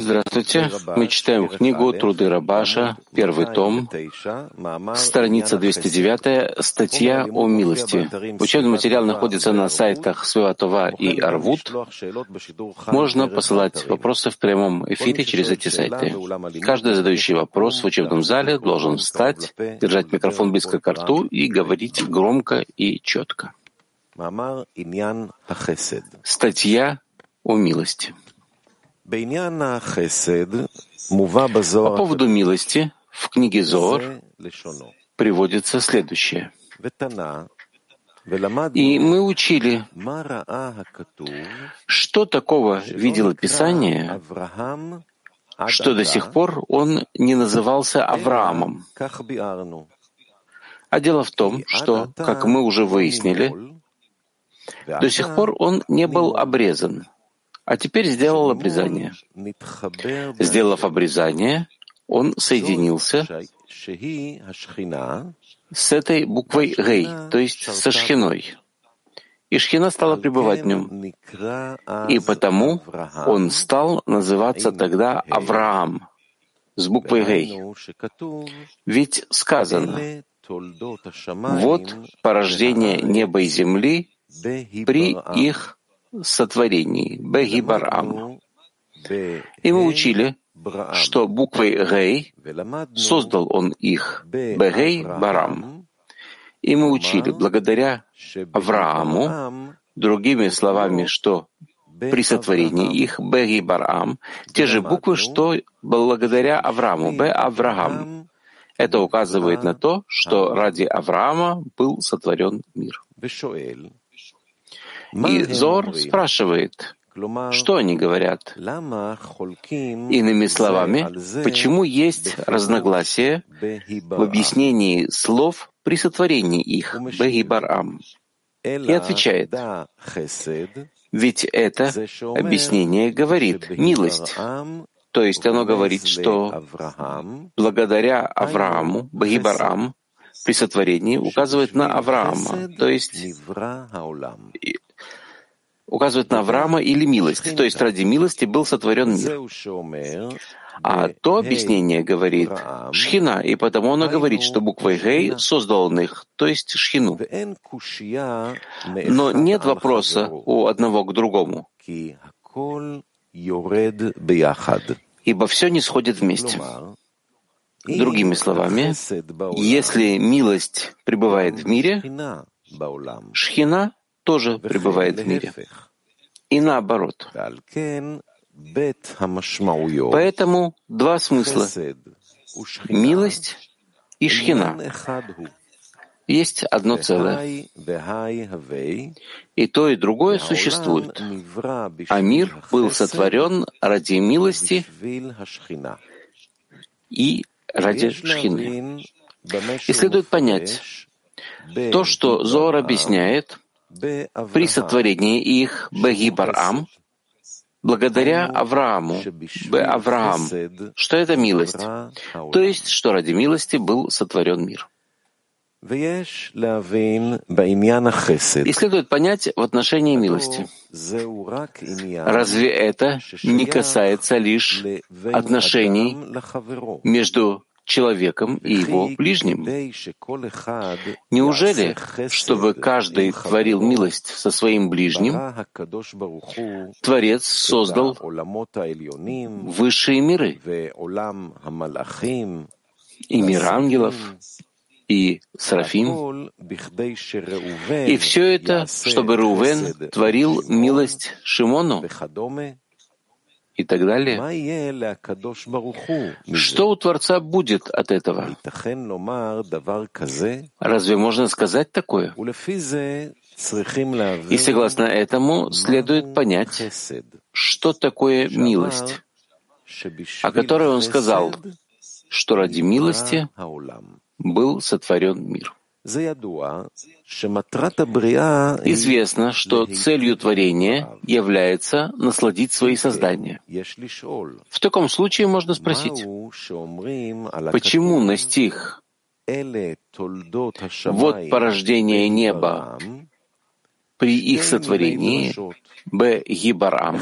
Здравствуйте. Мы читаем книгу «Труды Рабаша», первый том, страница 209, статья о милости. Учебный материал находится на сайтах Святова и Арвуд. Можно посылать вопросы в прямом эфире через эти сайты. Каждый задающий вопрос в учебном зале должен встать, держать микрофон близко к рту и говорить громко и четко. Статья о милости. По поводу милости в книге Зор приводится следующее. И мы учили, что такого видело Писание, что до сих пор он не назывался Авраамом. А дело в том, что, как мы уже выяснили, до сих пор он не был обрезан, а теперь сделал обрезание. Сделав обрезание, он соединился с этой буквой Гей, то есть со Шхиной. И Шхина стала пребывать в нем. И потому он стал называться тогда Авраам с буквой Гей. Ведь сказано, вот порождение неба и земли при их сотворении, Бегибарам. И мы учили, что буквой Гей создал он их, Бегей Барам. И мы учили, благодаря Аврааму, другими словами, что при сотворении их, Беги Барам, те же буквы, что благодаря Аврааму, Б Авраам. Это указывает на то, что ради Авраама был сотворен мир. И Зор спрашивает, что они говорят? Иными словами, почему есть разногласия в объяснении слов при сотворении их, Бегибарам? И отвечает, ведь это объяснение говорит милость. То есть оно говорит, что благодаря Аврааму, Бахибарам, при сотворении указывает на Авраама, то есть указывает на Авраама или милость, то есть ради милости был сотворен мир. А то объяснение говорит Шхина, и потому оно говорит, что буквой Гей создал он их, то есть Шхину. Но нет вопроса у одного к другому, ибо все не сходит вместе. Другими словами, если милость пребывает в мире, Шхина тоже пребывает в мире. И наоборот. Поэтому два смысла — милость и шхина. Есть одно целое. И то, и другое существует. А мир был сотворен ради милости и ради шхины. И следует понять, то, что Зор объясняет — при сотворении их Бегибарам, благодаря Аврааму, Б. Авраам, что это милость, то есть, что ради милости был сотворен мир. И следует понять в отношении милости. Разве это не касается лишь отношений между человеком и его ближним. Неужели, чтобы каждый творил милость со своим ближним, Творец создал высшие миры и мир ангелов, и Серафим. И все это, чтобы Рувен творил милость Шимону и так далее. Что у Творца будет от этого? Разве можно сказать такое? И согласно этому следует понять, что такое милость, о которой он сказал, что ради милости был сотворен мир. Известно, что целью творения является насладить свои создания. В таком случае можно спросить, почему на стих «Вот порождение неба» при их сотворении, Б. Гибарам,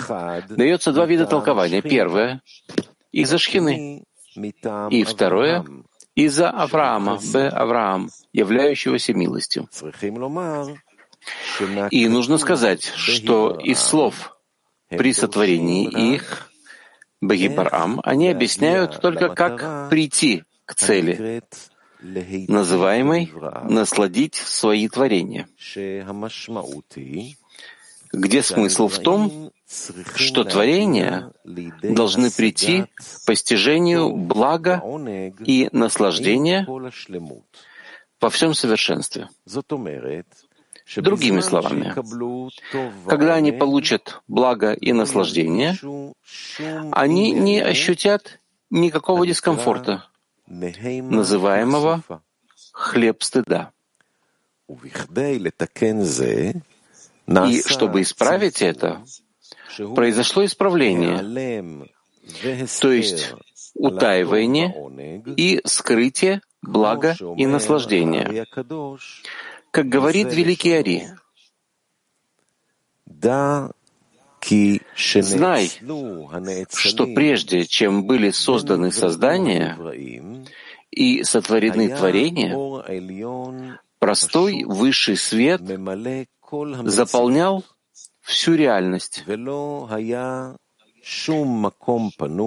дается два вида толкования. Первое — из-за Шхины, и второе — из-за Авраама, Б. Авраам, являющегося милостью. И нужно сказать, что из слов при сотворении их, Багибарам, они объясняют только, как прийти к цели, называемой «насладить свои творения», где смысл в том, что творения должны прийти к постижению блага и наслаждения во всем совершенстве. Другими словами, когда они получат благо и наслаждение, они не ощутят никакого дискомфорта, называемого хлеб стыда. И чтобы исправить это, произошло исправление, то есть утаивание и скрытие блага и наслаждения. Как говорит великий Ари, Знай, что прежде чем были созданы создания и сотворены творения, простой высший свет заполнял всю реальность,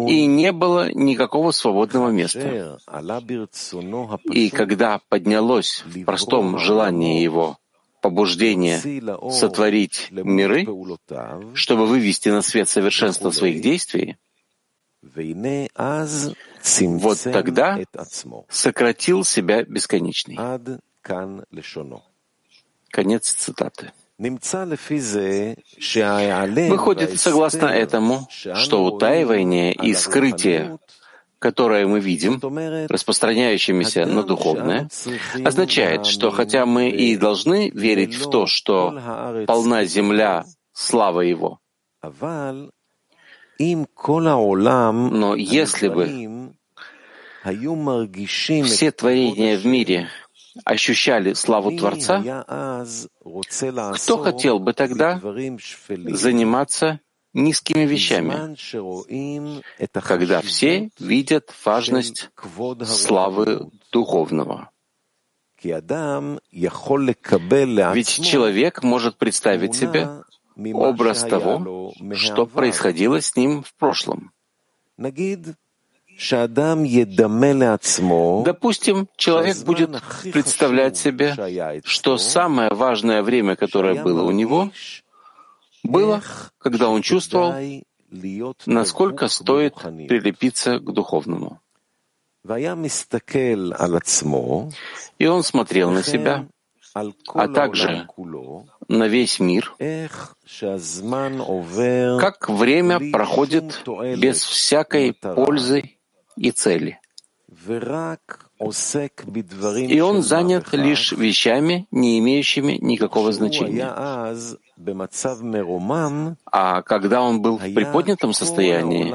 и не было никакого свободного места. И когда поднялось в простом желании его побуждение сотворить миры, чтобы вывести на свет совершенство своих действий, вот тогда сократил себя бесконечный. Конец цитаты. Выходит, согласно этому, что утаивание и скрытие, которое мы видим, распространяющимися на духовное, означает, что хотя мы и должны верить в то, что полна земля слава Его, но если бы все творения в мире ощущали славу Творца, кто хотел бы тогда заниматься низкими вещами, когда все видят важность славы духовного? Ведь человек может представить себе образ того, что происходило с ним в прошлом. Допустим, человек будет представлять себе, что самое важное время, которое было у него, было, когда он чувствовал, насколько стоит прилепиться к духовному. И он смотрел на себя, а также на весь мир, как время проходит без всякой пользы и цели. И он занят лишь вещами, не имеющими никакого значения. А когда он был в приподнятом состоянии,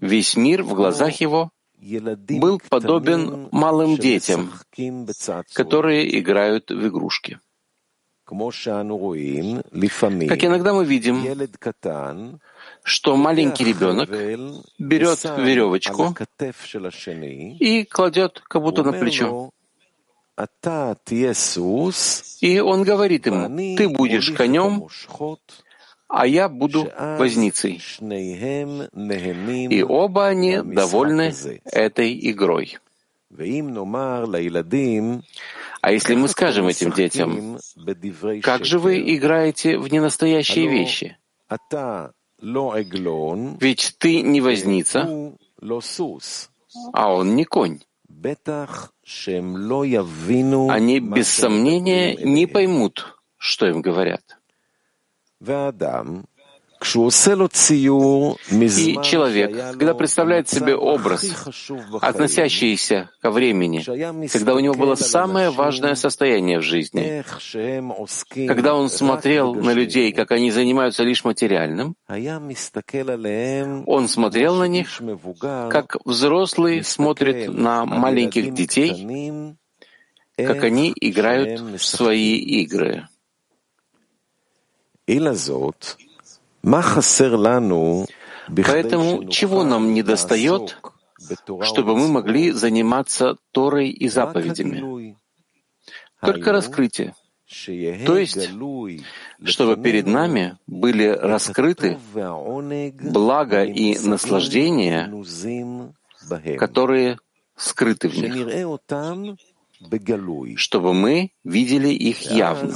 весь мир в глазах его был подобен малым детям, которые играют в игрушки. Как иногда мы видим, что маленький ребенок берет веревочку и кладет как будто на плечо. И он говорит ему, ты будешь конем, а я буду возницей. И оба они довольны этой игрой. А если мы скажем этим детям, как же вы играете в ненастоящие вещи? Ведь ты не возница, а он не конь. Они без сомнения не поймут, что им говорят. И человек, когда представляет себе образ, относящийся ко времени, когда у него было самое важное состояние в жизни, когда он смотрел на людей, как они занимаются лишь материальным, он смотрел на них, как взрослый смотрит на маленьких детей, как они играют в свои игры. Поэтому чего нам не достает, чтобы мы могли заниматься Торой и заповедями? Только раскрытие. То есть, чтобы перед нами были раскрыты благо и наслаждения, которые скрыты в них, чтобы мы видели их явно.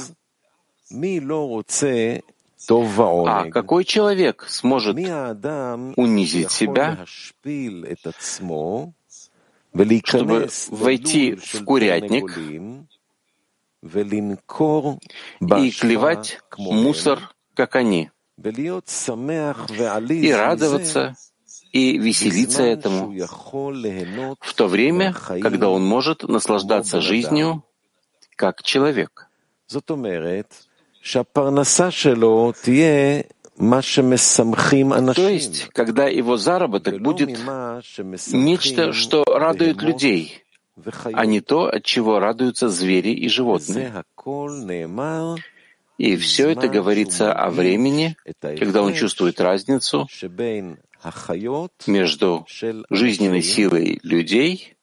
А какой человек сможет унизить себя, чтобы войти в курятник и клевать мусор, как они, и радоваться и веселиться этому, в то время, когда он может наслаждаться жизнью как человек. То есть, когда его заработок будет нечто, что радует людей, а не то, от чего радуются звери и животные. И все это говорится о времени, когда он чувствует разницу между жизненной силой людей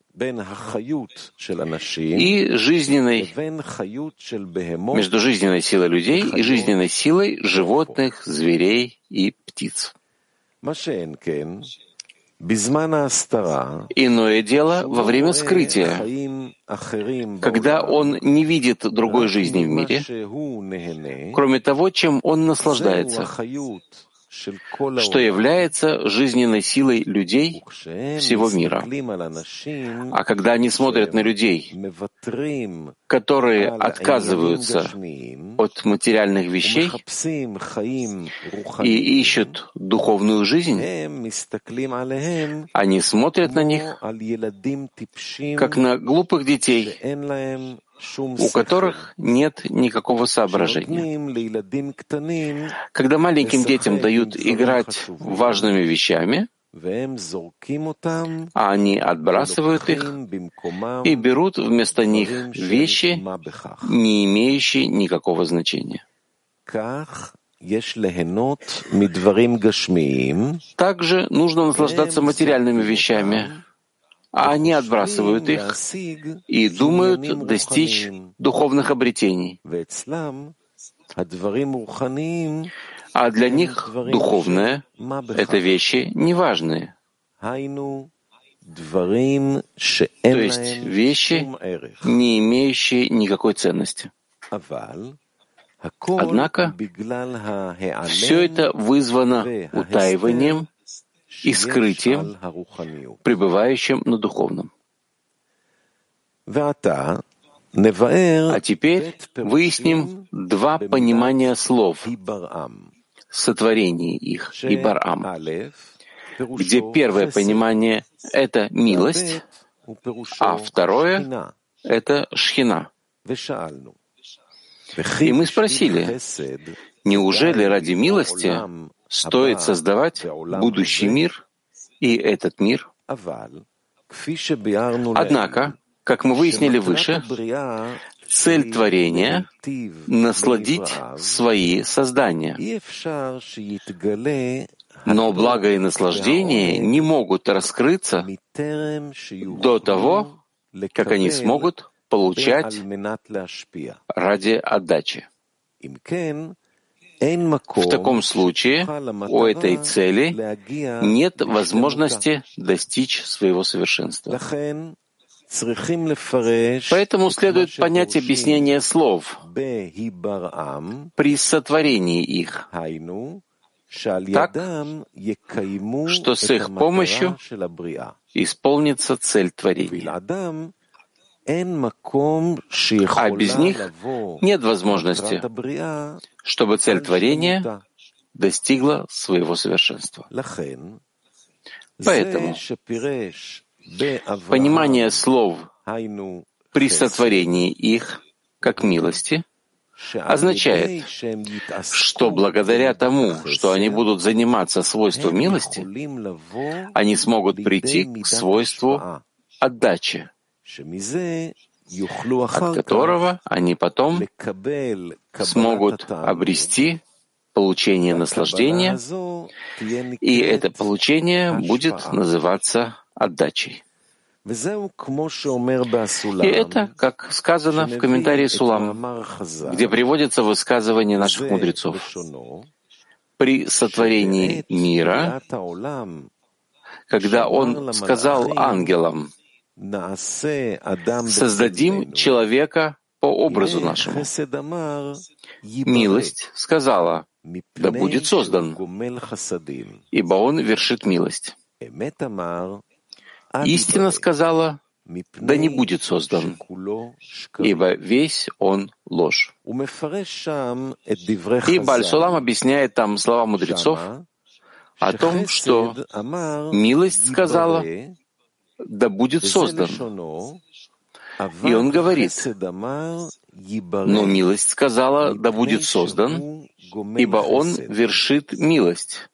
и жизненной, между жизненной силой людей и жизненной силой животных, зверей и птиц. Иное дело во время скрытия, когда он не видит другой жизни в мире, кроме того, чем он наслаждается, что является жизненной силой людей всего мира. А когда они смотрят на людей, которые отказываются от материальных вещей и ищут духовную жизнь, они смотрят на них как на глупых детей, у которых нет никакого соображения. Когда маленьким детям дают играть важными вещами, а они отбрасывают их и берут вместо них вещи, не имеющие никакого значения. Также нужно наслаждаться материальными вещами, а они отбрасывают их и думают достичь духовных обретений. А для них духовное — это вещи неважные. То есть вещи, не имеющие никакой ценности. Однако все это вызвано утаиванием и скрытием, пребывающим на духовном. А теперь выясним два понимания слов сотворение их и Барам, где первое понимание — это милость, а второе — это шхина. И мы спросили, неужели ради милости стоит создавать будущий мир и этот мир. Однако, как мы выяснили выше, цель творения — насладить свои создания. Но благо и наслаждение не могут раскрыться до того, как они смогут получать ради отдачи. В таком случае у этой цели нет возможности достичь своего совершенства. Поэтому следует понять объяснение слов при сотворении их так, что с их помощью исполнится цель творения. А без них нет возможности, чтобы цель творения достигла своего совершенства. Поэтому понимание слов при сотворении их как милости означает, что благодаря тому, что они будут заниматься свойством милости, они смогут прийти к свойству отдачи, от которого они потом смогут обрести получение наслаждения, и это получение будет называться отдачей. И это, как сказано в комментарии Сулам, где приводится высказывание наших мудрецов. При сотворении мира, когда он сказал ангелам, «Создадим человека по образу нашему». Милость сказала, «Да будет создан, ибо он вершит милость». Истина сказала, да не будет создан, ибо весь он ложь. И Бальсулам объясняет там слова мудрецов о том, что милость сказала, да будет создан. И он говорит, но милость сказала, да будет создан, ибо он вершит милость.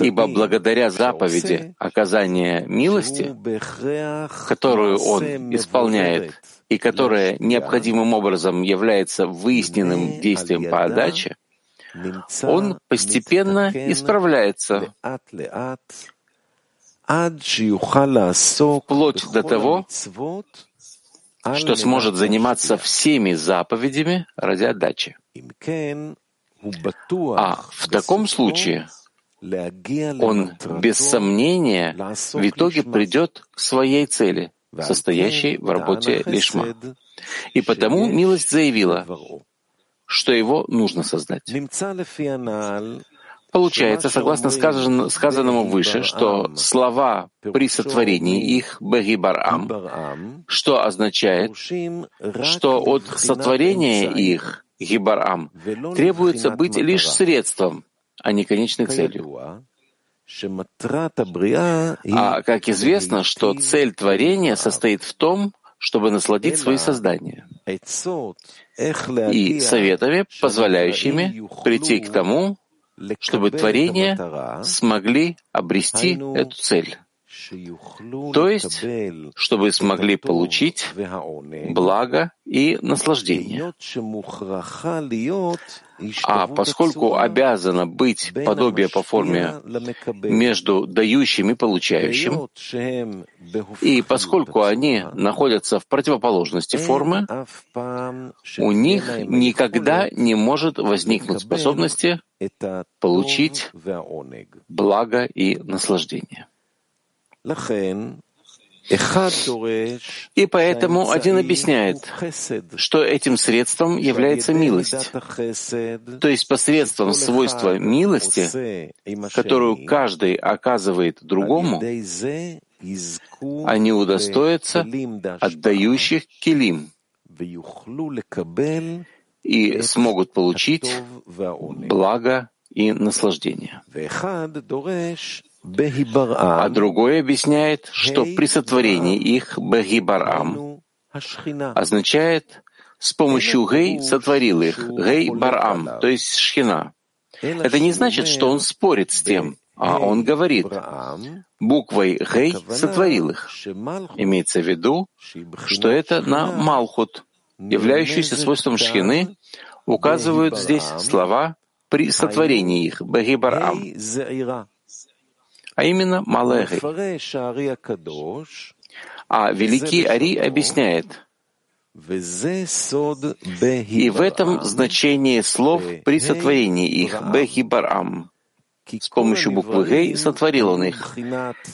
Ибо благодаря заповеди оказания милости, которую он исполняет и которая необходимым образом является выясненным действием по отдаче, он постепенно исправляется. вплоть до того, что сможет заниматься всеми заповедями ради отдачи. А в таком случае он без сомнения в итоге придет к своей цели, состоящей в работе лишма. И потому милость заявила, что его нужно создать. Получается, согласно сказанному выше, что слова при сотворении их Бегибарам, что означает, что от сотворения их Гибарам. Требуется быть лишь средством, а не конечной целью. А как известно, что цель творения состоит в том, чтобы насладить свои создания. и советами, позволяющими прийти к тому, чтобы творения смогли обрести эту цель. То есть, чтобы смогли получить благо и наслаждение. А поскольку обязано быть подобие по форме между дающим и получающим, и поскольку они находятся в противоположности формы, у них никогда не может возникнуть способности получить благо и наслаждение. И поэтому один объясняет, что этим средством является милость, то есть посредством свойства милости, которую каждый оказывает другому, они удостоятся отдающих килим и смогут получить благо и наслаждение. А другой объясняет, что при сотворении их Бехибарам означает с помощью Гей сотворил их, Гей Барам, то есть Шхина. Это не значит, что он спорит с тем, а он говорит, буквой Гей сотворил их. Имеется в виду, что это на Малхут, являющийся свойством Шхины, указывают здесь слова при сотворении их, Бегибарам а именно Малехи. А великий Ари объясняет, и в этом значение слов при сотворении их, Бехибарам. С помощью буквы Гей сотворил он их,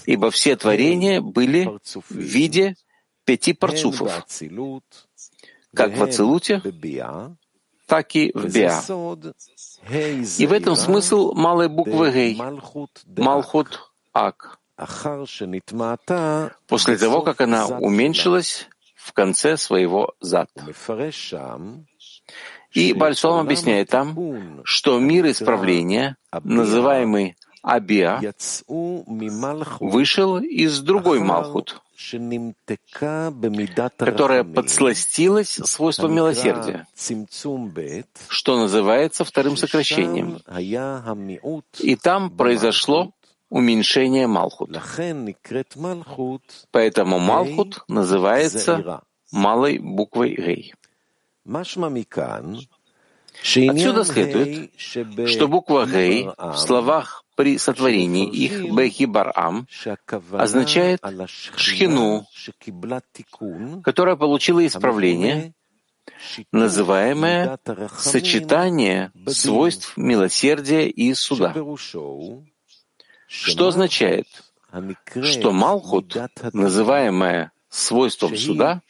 ибо все творения были в виде пяти парцуфов, как в Ацилуте, так и в Биа. И в этом смысл малой буквы Гей, Малхут Ак, после того, как она уменьшилась в конце своего зад. И Бальсолом объясняет там, что мир исправления, называемый Абиа, вышел из другой Малхут, которая подсластилась свойством милосердия, что называется вторым сокращением. И там произошло уменьшение Малхут. Поэтому Малхут называется малой буквой Гей. Отсюда следует, что буква «гей» в словах при сотворении их Бехибарам означает шхину, которая получила исправление, называемое сочетание свойств милосердия и суда. Что означает, что Малхут, называемая свойством суда,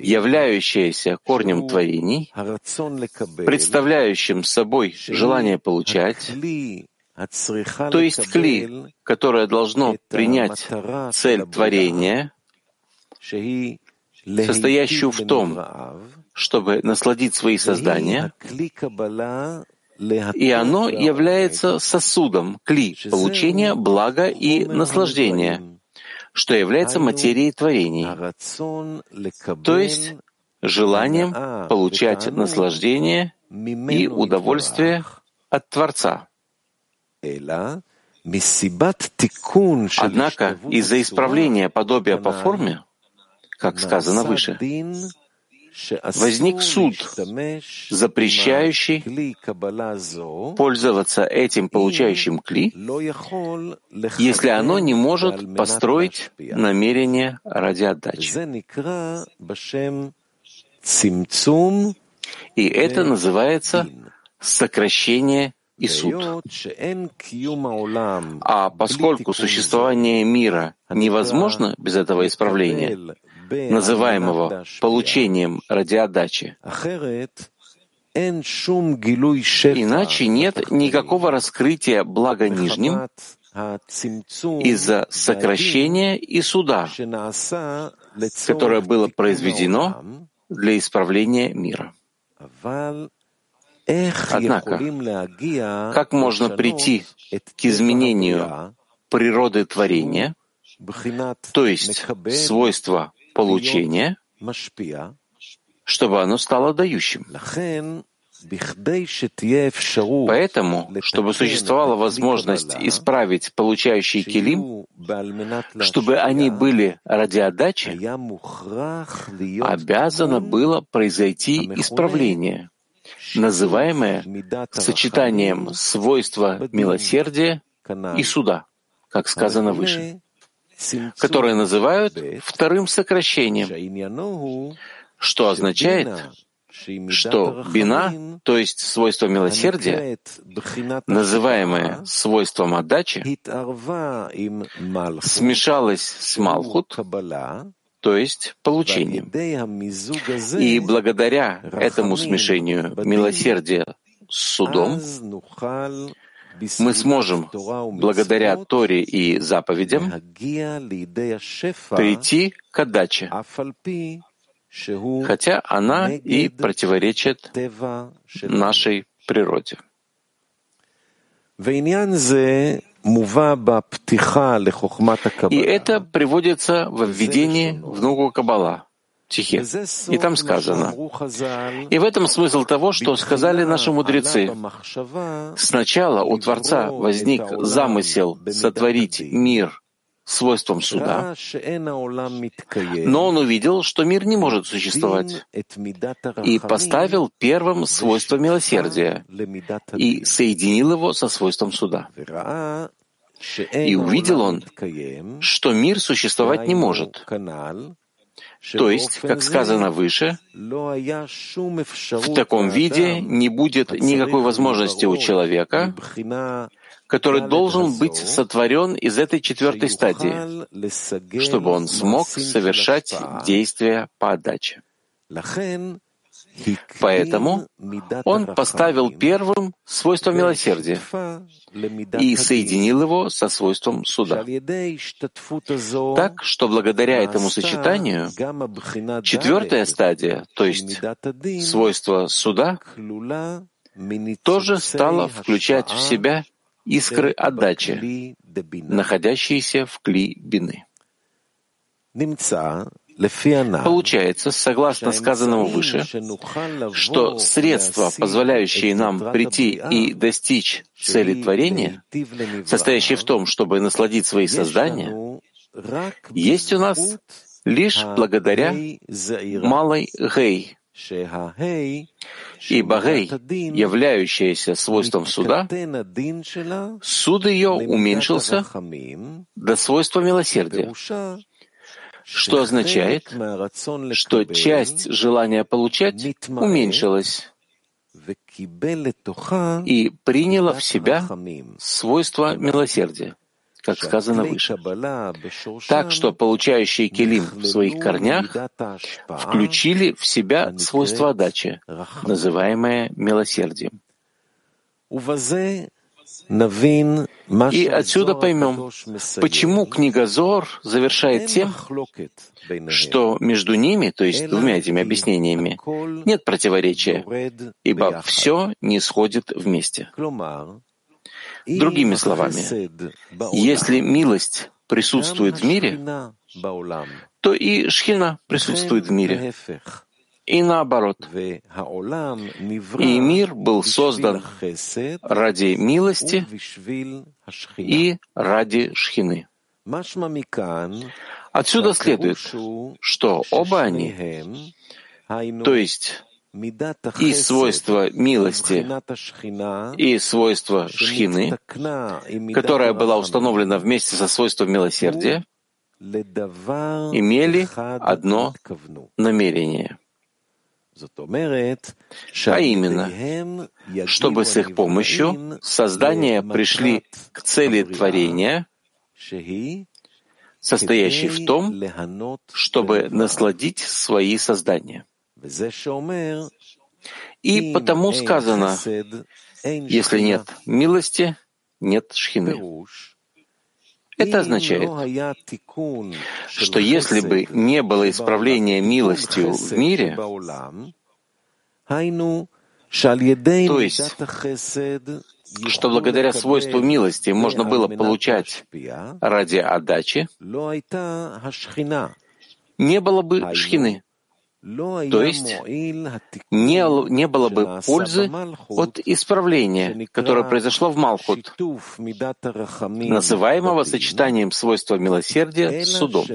являющаяся корнем творений, представляющим собой желание получать, то есть кли, которое должно принять цель творения, состоящую в том, чтобы насладить свои создания, и оно является сосудом, кли, получения блага и наслаждения, что является материей творений, то есть желанием получать наслаждение и удовольствие от Творца. Однако из-за исправления подобия по форме, как сказано выше, возник суд, запрещающий пользоваться этим получающим кли, если оно не может построить намерение ради отдачи. И это называется сокращение и суд. А поскольку существование мира невозможно без этого исправления, называемого получением ради отдачи. Иначе нет никакого раскрытия блага нижним из-за сокращения и суда, которое было произведено для исправления мира. Однако, как можно прийти к изменению природы творения, то есть свойства получения, чтобы оно стало дающим. Поэтому, чтобы существовала возможность исправить получающий килим, чтобы они были ради отдачи, обязано было произойти исправление, называемое сочетанием свойства милосердия и суда, как сказано выше которое называют вторым сокращением, что означает, что бина, то есть свойство милосердия, называемое свойством отдачи, смешалось с малхут, то есть получением. И благодаря этому смешению милосердия с судом мы сможем, благодаря Торе и заповедям, прийти к отдаче, хотя она и противоречит нашей природе. И это приводится в введении в Нугу Каббала стихе. И там сказано, «И в этом смысл того, что сказали наши мудрецы. Сначала у Творца возник замысел сотворить мир свойством суда, но он увидел, что мир не может существовать, и поставил первым свойство милосердия и соединил его со свойством суда. И увидел он, что мир существовать не может, то есть, как сказано выше, в таком виде не будет никакой возможности у человека, который должен быть сотворен из этой четвертой стадии, чтобы он смог совершать действия по отдаче. Поэтому он поставил первым свойство милосердия и соединил его со свойством суда. Так что благодаря этому сочетанию четвертая стадия, то есть свойство суда, тоже стала включать в себя искры отдачи, находящиеся в кли бины. Получается, согласно сказанному выше, что средства, позволяющие нам прийти и достичь цели творения, состоящие в том, чтобы насладить свои создания, есть у нас лишь благодаря малой гей, Ибо гей, являющаяся свойством суда, суд ее уменьшился до свойства милосердия, что означает, что часть желания получать уменьшилась и приняла в себя свойства милосердия как сказано выше. Так что получающие келим в своих корнях включили в себя свойство отдачи, называемое милосердием. И отсюда поймем, почему книга Зор завершает тем, что между ними, то есть двумя этими объяснениями, нет противоречия, ибо все не сходит вместе. Другими словами, если милость присутствует в мире, то и шхина присутствует в мире. И наоборот. И мир был создан ради милости и ради шхины. Отсюда следует, что оба они, то есть и свойство милости, и свойство шхины, которая была установлена вместе со свойством милосердия, имели одно намерение. А именно, чтобы с их помощью создания пришли к цели творения, состоящей в том, чтобы насладить свои создания. И потому сказано, если нет милости, нет шхины. Это означает, что если бы не было исправления милостью в мире, то есть, что благодаря свойству милости можно было получать ради отдачи, не было бы шхины. То есть не, не было бы пользы от исправления, которое произошло в Малхут, называемого сочетанием свойства милосердия с судом.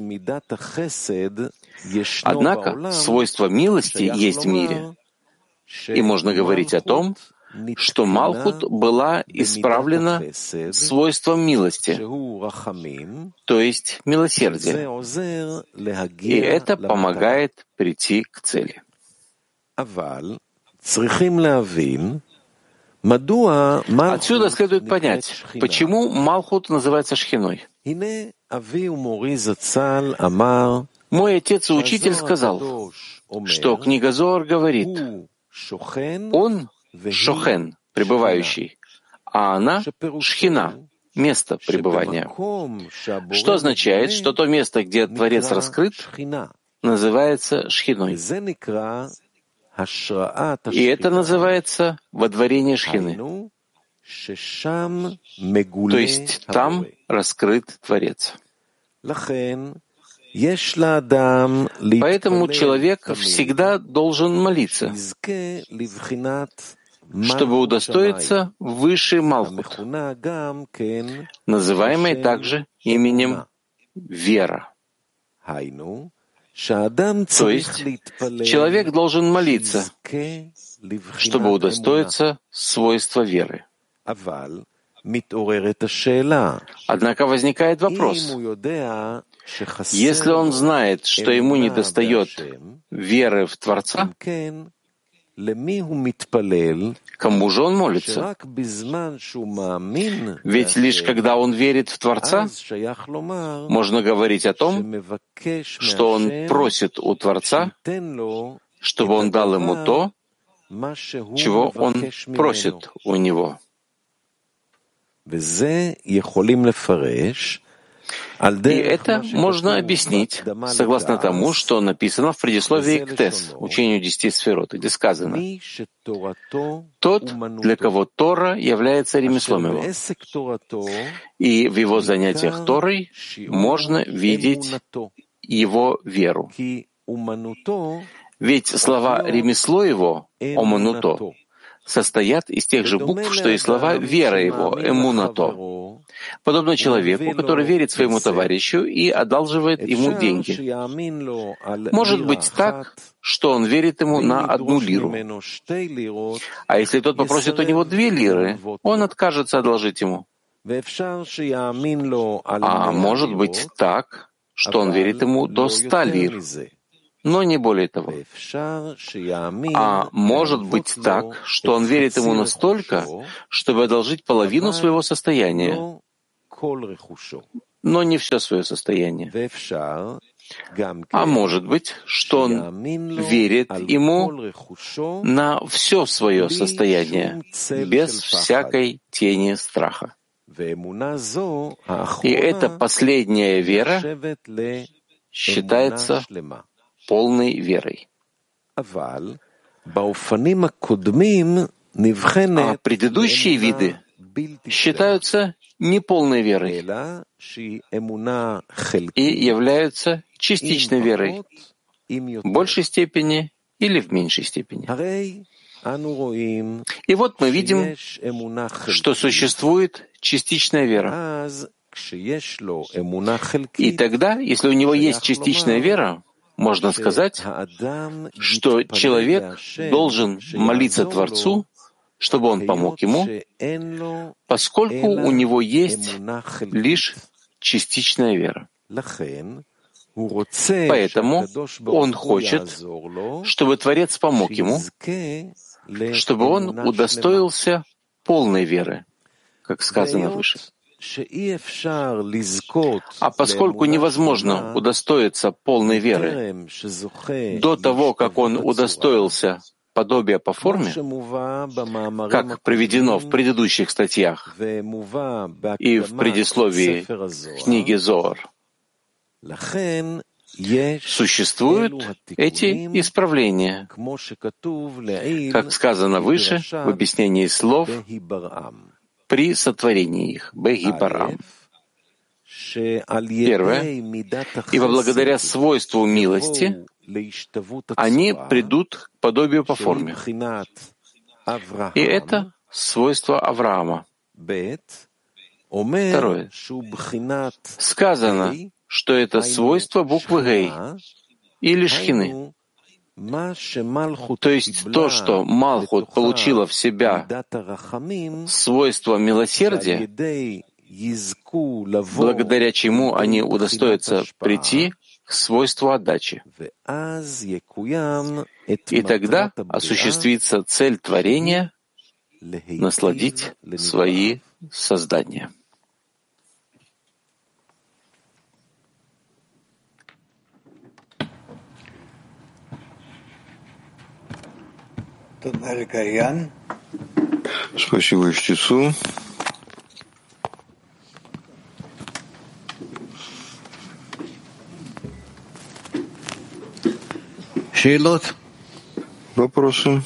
Однако свойство милости есть в мире, и можно говорить о том, что Малхут была исправлена свойством милости, то есть милосердия, и это помогает прийти к цели. Отсюда следует понять, почему Малхут называется Шхиной. Мой отец и учитель сказал, что книга Зор говорит, он Шохен, пребывающий, а она — Шхина, место пребывания. Что означает, что то место, где Творец раскрыт, называется Шхиной. И это называется водворение Шхины. То есть там раскрыт Творец. Поэтому человек всегда должен молиться, чтобы удостоиться высшей Малхут, называемой также именем вера. То есть человек должен молиться, чтобы удостоиться свойства веры. Однако возникает вопрос, если он знает, что ему недостает веры в Творца, Кому же он молится? Ведь лишь когда он верит в Творца, можно говорить о том, что он просит у Творца, чтобы он дал ему то, чего он просит у него. И это можно объяснить согласно тому, что написано в предисловии к Тес, учению десяти сферот, где сказано, «Тот, для кого Тора является ремеслом его, и в его занятиях Торой можно видеть его веру. Ведь слова «ремесло его» — «омануто» состоят из тех же букв, что и слова «вера его» — «эмунато». подобно человеку, который верит своему товарищу и одалживает ему деньги. Может быть так, что он верит ему на одну лиру. А если тот попросит у него две лиры, он откажется одолжить ему. А может быть так, что он верит ему до ста лир, но не более того. А может быть так, что он верит ему настолько, чтобы одолжить половину своего состояния, но не все свое состояние. А может быть, что он верит ему на все свое состояние, без всякой тени страха. И эта последняя вера считается полной верой. А предыдущие виды считаются неполной верой и являются частичной верой в большей степени или в меньшей степени. И вот мы видим, что существует частичная вера. И тогда, если у него есть частичная вера, можно сказать, что человек должен молиться Творцу, чтобы он помог ему, поскольку у него есть лишь частичная вера. Поэтому он хочет, чтобы Творец помог ему, чтобы он удостоился полной веры, как сказано выше. А поскольку невозможно удостоиться полной веры до того, как он удостоился подобия по форме, как приведено в предыдущих статьях и в предисловии книги Зоар, существуют эти исправления, как сказано выше в объяснении слов при сотворении их, Бегибарам. Первое. Ибо благодаря свойству милости они придут к подобию по форме. И это свойство Авраама. Второе. Сказано, что это свойство буквы Гей или Шхины. То есть то, что Малхут получила в себя свойство милосердия, благодаря чему они удостоятся прийти к свойству отдачи. И тогда осуществится цель творения — насладить свои создания. Спасибо чтецу. Вопросы?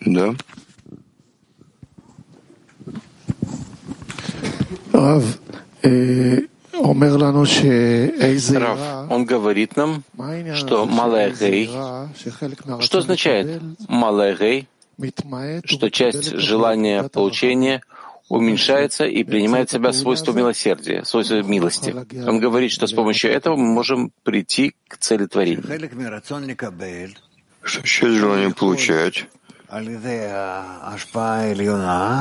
Да. Рав, он говорит нам, что малая гей, что означает малая гей, что часть желания получения уменьшается и принимает в себя свойство милосердия, свойство милости. Он говорит, что с помощью этого мы можем прийти к цели творения. Что часть желания получать.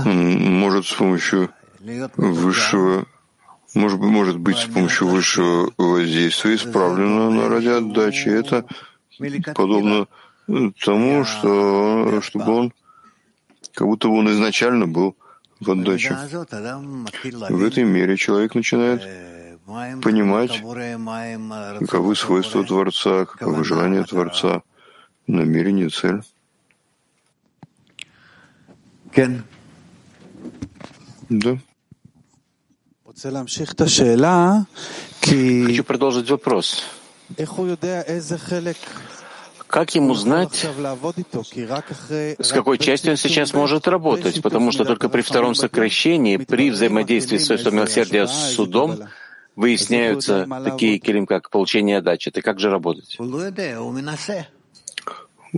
Может с помощью высшего может, может быть с помощью высшего воздействия исправлено но ради отдачи. Это подобно тому, что чтобы он, как будто бы он изначально был в отдаче. В этой мере человек начинает понимать, каковы свойства Творца, каковы желания Творца, намерение, цель. Да. Хочу продолжить вопрос. Как ему знать, с какой частью он сейчас может работать? Потому что только при втором сокращении, при взаимодействии с свойством милосердия с судом, выясняются такие келим, как получение отдачи. Это как же работать?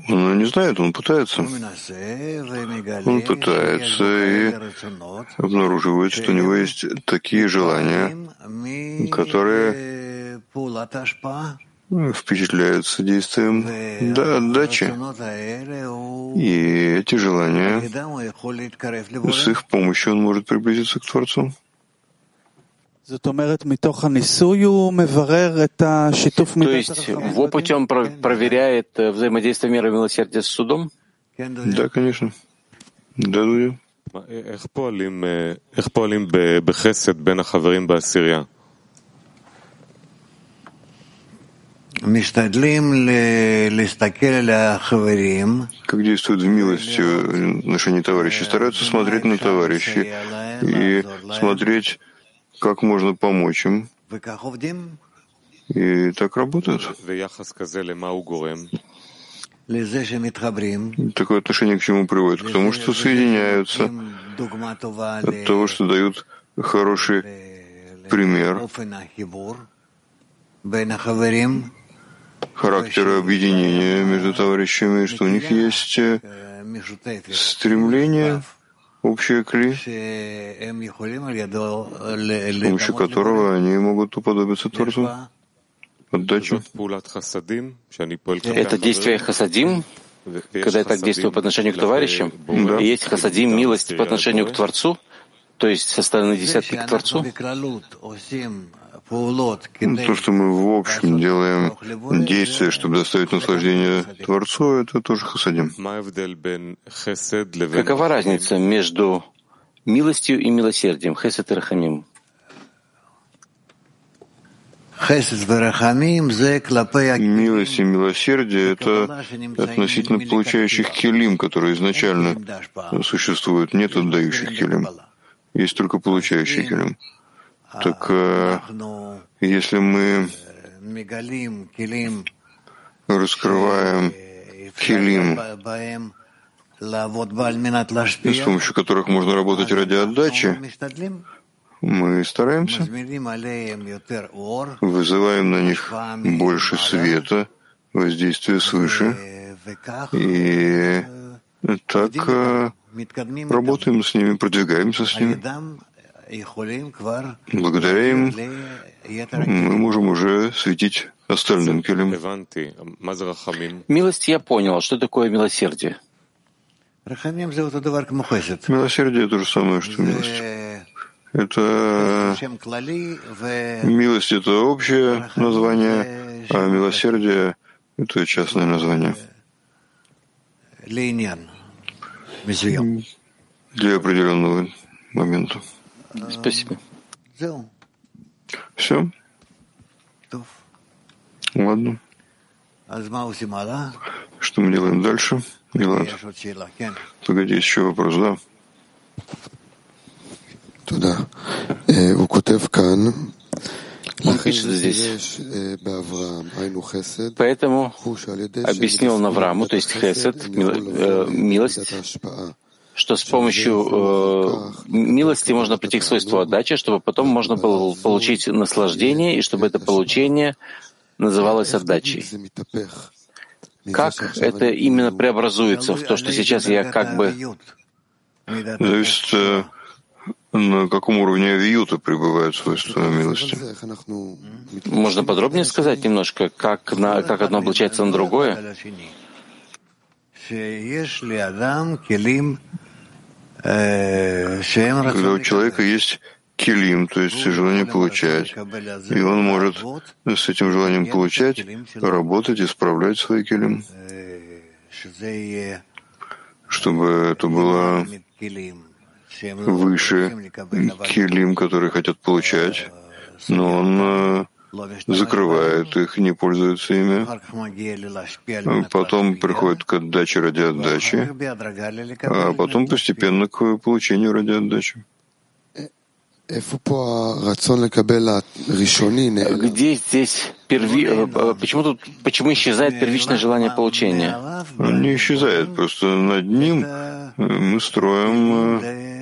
Он не знает, он пытается. Он пытается и обнаруживает, что у него есть такие желания, которые впечатляются действием да, отдачи. И эти желания, с их помощью он может приблизиться к Творцу. То есть его путем проверяет э, взаимодействие мира милосердия с судом? Да, конечно. Да, Дудя. איך פועלים בחסד בין החברים בעשירייה? Как действуют в милости отношения товарищей? Стараются смотреть на товарищей и смотреть, как можно помочь им. И так работают. Такое отношение к чему приводит? К тому, что соединяются, от того, что дают хороший пример характера объединения между товарищами, что у них есть э, стремление, общее кли, с помощью которого они могут уподобиться Творцу. Отдачу. Это действие хасадим, когда я так действую по отношению к товарищам, да. и есть хасадим, милость по отношению к Творцу, то есть со стороны десятки к Творцу. То, что мы в общем делаем действия, чтобы доставить наслаждение Творцу, это тоже хасадим. Какова разница между милостью и милосердием, хесед и рахамим? Милость и милосердие — это относительно получающих келим, которые изначально существуют. Нет отдающих келим. Есть только получающие келим. Так э, если мы раскрываем келим, с помощью которых можно работать ради отдачи, мы стараемся, вызываем на них больше света, воздействия свыше, и так э, работаем с ними, продвигаемся с ними. Благодаря им мы можем уже светить остальным келем. Милость я понял. Что такое милосердие? Милосердие — то же самое, что милость. Это милость — это общее название, а милосердие — это частное название. Для определенного момента. Спасибо. Все? Ладно. Что мы делаем дальше? Милан. Погоди, еще вопрос, да? Туда. У Котевкан он пишет здесь. Поэтому объяснил Навраму, то есть Хесед, э, милость, что с помощью э, милости можно прийти к свойству отдачи, чтобы потом можно было получить наслаждение, и чтобы это получение называлось отдачей. Как это именно преобразуется в то, что сейчас я как бы... Зависит, на каком уровне авиюта пребывают свойства милости. Можно подробнее сказать немножко, как, на, как одно облачается на другое? Когда у человека есть килим, то есть желание получать, и он может с этим желанием получать работать, исправлять свой килим, чтобы это было выше килим, которые хотят получать, но он э, закрывает их, не пользуется ими. Потом приходит к отдаче ради отдачи, а потом постепенно к получению ради отдачи. Где здесь перви... Э, почему тут почему исчезает первичное желание получения? Он не исчезает, просто над ним мы строим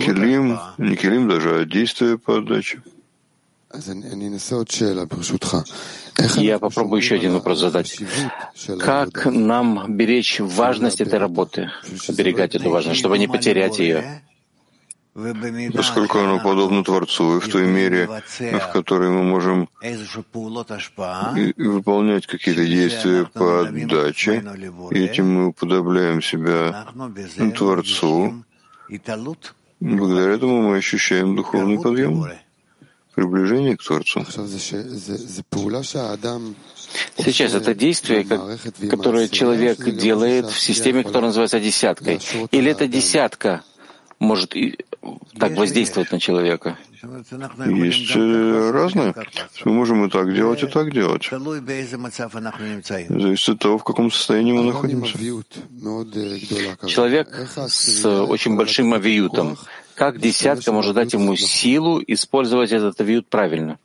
э, Келим, не келим даже, а действие по отдаче. Я попробую еще один вопрос задать. Как нам беречь важность этой работы, оберегать эту важность, чтобы не потерять ее? Поскольку оно подобно Творцу, и в той мере, в которой мы можем выполнять какие-то действия по отдаче, этим мы уподобляем себя Творцу, благодаря этому мы ощущаем духовный подъем, приближение к Творцу. Сейчас это действие, которое человек делает в системе, которая называется десяткой. Или это десятка может так воздействовать на человека? Есть э, разные. Мы можем и так делать, и так делать. Зависит от того, в каком состоянии мы находимся. Человек с очень большим авиютом. Как десятка может дать ему силу использовать этот авиют правильно?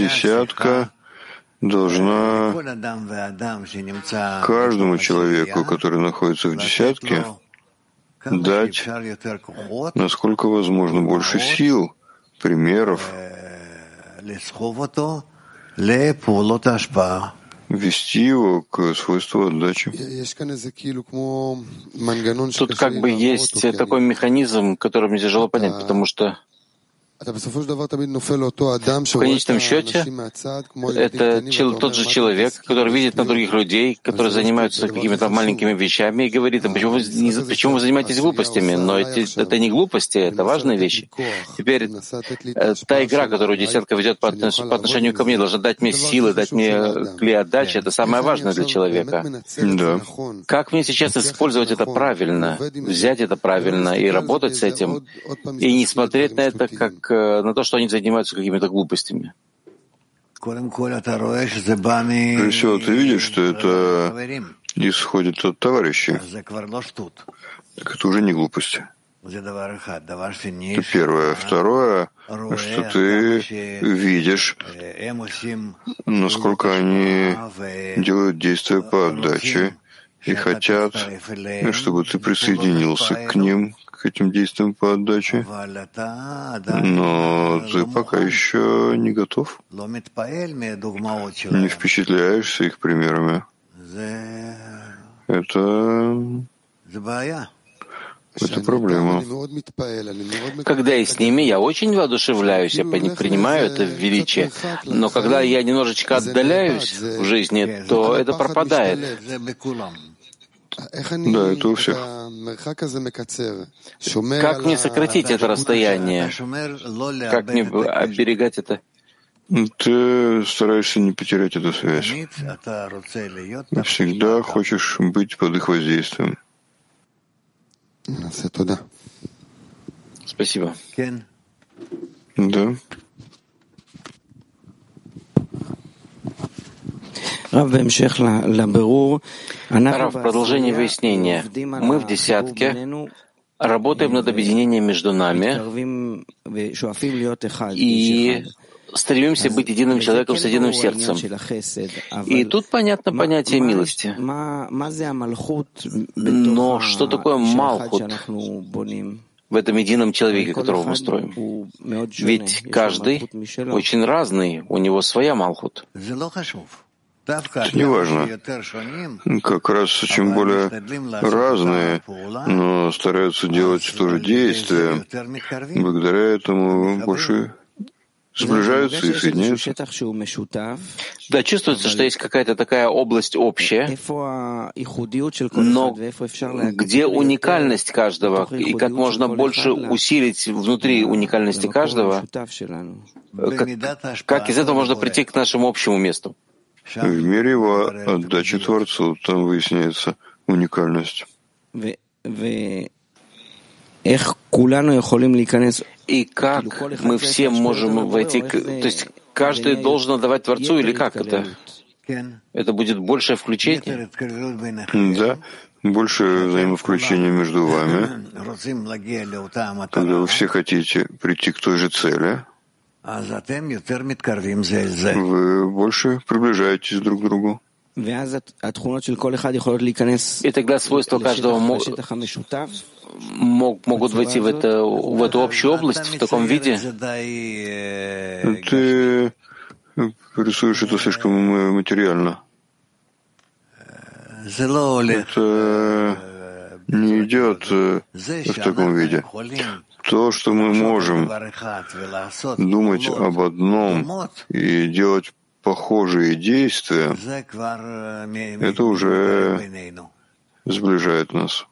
Десятка должна каждому человеку, который находится в десятке, дать, насколько возможно, больше сил, примеров, вести его к свойству отдачи. Тут как бы есть такой механизм, который мне тяжело понять, потому что в конечном счете, это тот же человек, который видит на других людей, которые занимаются какими-то маленькими вещами и говорит, а почему, вы, не, почему вы занимаетесь глупостями? Но эти, это не глупости, это важные вещи. Теперь э, та игра, которую десятка ведет по, по отношению ко мне, должна дать мне силы, дать мне клей отдачи, это самое важное для человека. Да. Как мне сейчас использовать это правильно, взять это правильно и работать с этим, и не смотреть на это как Э, на то, что они занимаются какими-то глупостями. Прежде всего, ты видишь, что это исходит от товарищей. Так это уже не глупости. Это первое. Второе, что ты видишь, насколько они делают действия по отдаче и хотят, чтобы ты присоединился к ним, к этим действиям по отдаче, но ты пока еще не готов, не впечатляешься их примерами. Это это проблема. Когда я с ними, я очень воодушевляюсь, я принимаю это величие. Но когда я немножечко отдаляюсь в жизни, то это пропадает. Да, это у всех. Как мне сократить это расстояние? Как мне оберегать это? Ты стараешься не потерять эту связь. Всегда хочешь быть под их воздействием. Спасибо. Да. Рав, в продолжении выяснения. Мы в десятке работаем над объединением между нами и стремимся быть единым человеком с единым сердцем. И тут понятно понятие милости. Но что такое Малхут в этом едином человеке, которого мы строим? Ведь каждый очень разный, у него своя Малхут. Это не важно. Как раз чем более разные, но стараются делать то же действие, благодаря этому больше сближаются и соединяются. Да, чувствуется, что есть какая-то такая область общая, но где уникальность каждого, и как можно больше усилить внутри уникальности каждого, как, как из этого можно прийти к нашему общему месту. В мире его отдачи Творцу там выясняется уникальность. И как мы все можем войти, к... то есть каждый должен отдавать Творцу или как это? Это будет большее включение? Да, больше взаимовключения между вами, когда вы все хотите прийти к той же цели, вы больше приближаетесь друг к другу. И тогда свойства каждого могут войти в, это, в эту общую область в таком виде? Ты рисуешь это слишком материально. Это не идет э, в таком виде. То, что мы можем думать об одном и делать похожие действия, это уже сближает нас.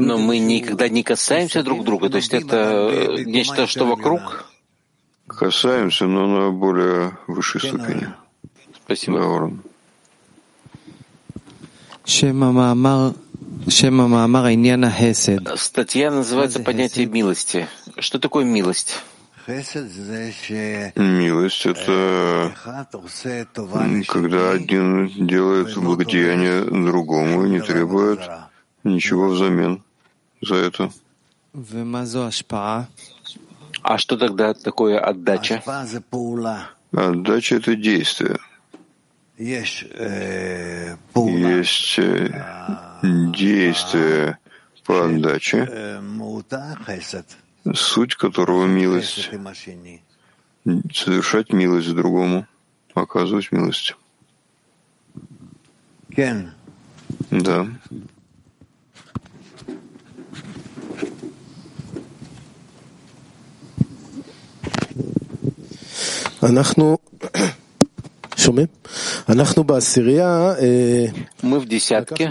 Но мы никогда не касаемся друг друга, то есть это нечто, что вокруг? Касаемся, но на более высшей ступени. Спасибо. Да, Статья называется «Понятие милости». Что такое милость? Милость — это когда один делает благодеяние другому и не требует ничего взамен за это. А что тогда такое отдача? Отдача — это действие. Есть э, действие по отдаче, суть которого милость, совершать милость другому, оказывать милость. Да. אנחנו мы в десятке.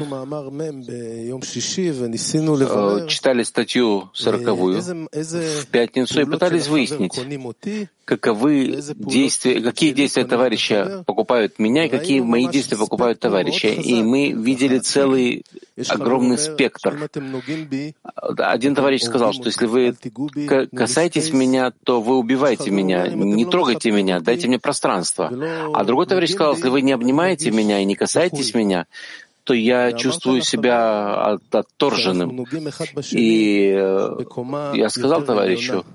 читали статью сороковую. в пятницу и пытались выяснить, каковы действия, какие действия товарища покупают меня и какие мои действия покупают товарища. И мы видели целый огромный спектр. Один товарищ сказал, что если вы касаетесь меня, то вы убиваете меня, не трогайте меня, дайте мне пространство. А другой товарищ сказал, если вы не обнимаете меня и не касаетесь меня, то я чувствую себя отторженным. И э, я сказал товарищу,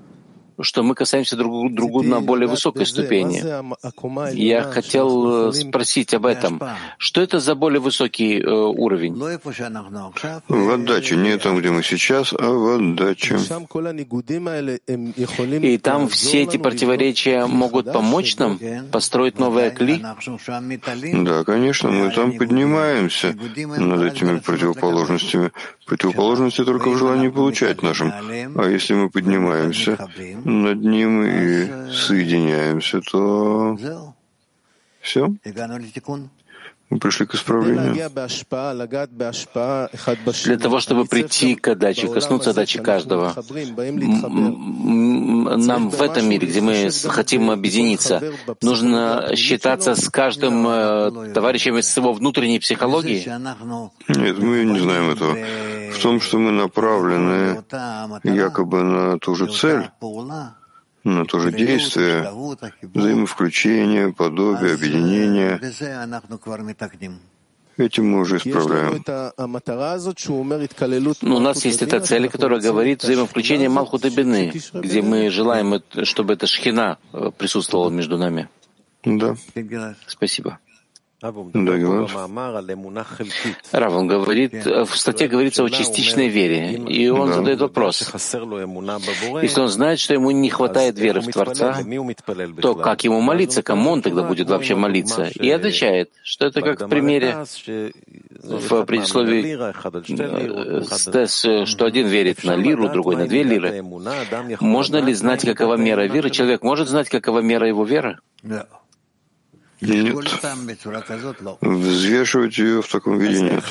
что мы касаемся друг друга на более высокой ступени. Я хотел э, спросить об этом. Что это за более высокий э, уровень? В отдаче, не там, где мы сейчас, а в отдаче. И там все эти противоречия могут помочь нам построить новое кли? Да, конечно, мы там поднимаемся над этими противоположностями. Противоположности только в желании получать нашим. А если мы поднимаемся над ним и соединяемся, то все. Мы пришли к исправлению. Для того, чтобы прийти к отдаче, коснуться отдачи каждого, нам в этом мире, где мы хотим объединиться, нужно считаться с каждым э, товарищем из его внутренней психологии? Нет, мы не знаем этого. В том, что мы направлены якобы на ту же цель, на то же действие, взаимовключение, подобие, объединение. Этим мы уже исправляем. Но у нас есть эта цель, которая говорит взаимовключение Малхута Бины, где мы желаем, чтобы эта шхина э, присутствовала между нами. Да. Спасибо. Да, Гелат. Рав, говорит, в статье говорится о частичной вере, и он да. задает вопрос. Если он знает, что ему не хватает веры в Творца, то как ему молиться, кому он тогда будет вообще молиться? И отвечает, что это как в примере в предисловии что один верит на лиру, другой на две лиры. Можно ли знать, какова мера веры? Человек может знать, какова мера его веры? Нет. Взвешивать ее в таком виде нет.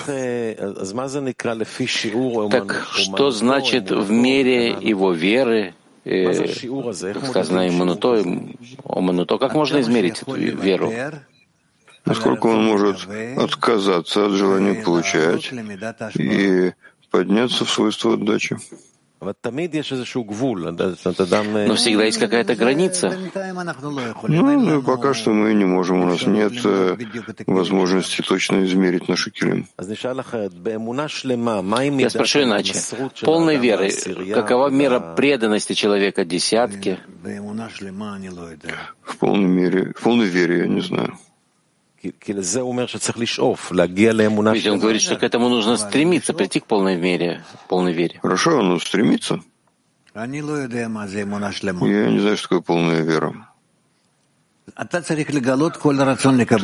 Так что значит в мере его веры, э, сказано Имануто, Омануто, как можно измерить эту веру? Насколько он может отказаться от желания получать и подняться в свойство отдачи. Но всегда есть какая-то граница. Ну, ну, пока что мы не можем, у нас нет э, возможности точно измерить наши килим. Я спрошу иначе. Полной веры, какова мера преданности человека десятке? В полной мере, в полной вере, я не знаю. Ведь он говорит, что к этому нужно стремиться, прийти к полной мере, полной вере. Хорошо, он стремится. Я не знаю, что такое полная вера. Ты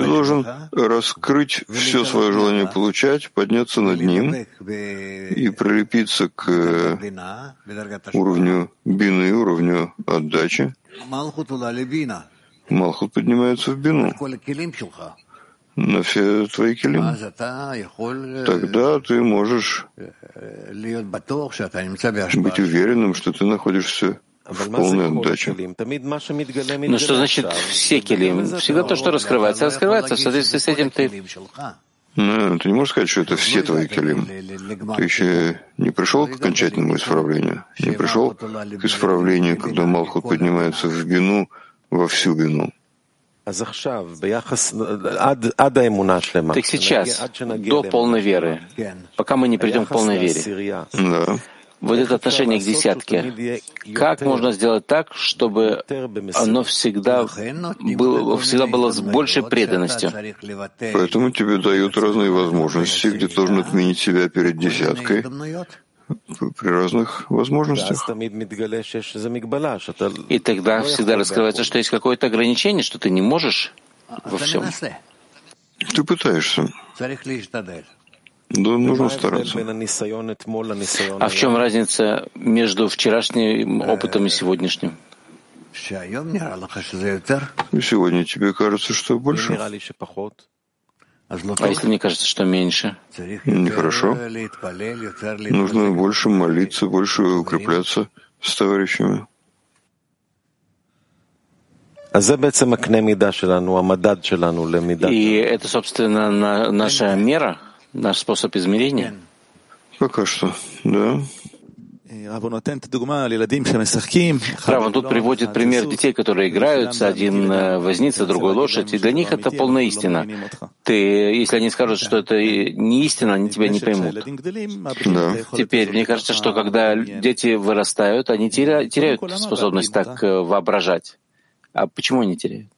должен раскрыть все свое желание получать, подняться над ним и прилепиться к уровню бины, уровню отдачи. Малхут поднимается в бину на все твои килим. Тогда ты можешь быть уверенным, что ты находишься в полной отдаче. Ну что значит все килим? Всегда то, что раскрывается, раскрывается. В соответствии с этим ты... Ну, ты не можешь сказать, что это все твои килим. Ты еще не пришел к окончательному исправлению, не пришел к исправлению, когда Малхут поднимается в бину, во всю бину. Так сейчас, до полной веры, пока мы не придем к полной вере, да. вот это отношение к десятке, как можно сделать так, чтобы оно всегда было, всегда было с большей преданностью? Поэтому тебе дают разные возможности, где ты должен отменить себя перед десяткой, при разных возможностях. И тогда всегда раскрывается, что есть какое-то ограничение, что ты не можешь во всем. Ты пытаешься. Да, нужно стараться. А в чем разница между вчерашним опытом и сегодняшним? И сегодня тебе кажется, что больше? А если мне кажется, что меньше? Нехорошо. Нужно больше молиться, больше укрепляться с товарищами. И это, собственно, наша мера, наш способ измерения? Пока что, да. Рав, тут приводит пример детей, которые играются, один э, возница, другой лошадь, и для них это полная истина. Ты, если они скажут, что это не истина, они тебя не поймут. Да. Теперь, мне кажется, что когда дети вырастают, они теряют, теряют способность так э, воображать. А почему они теряют?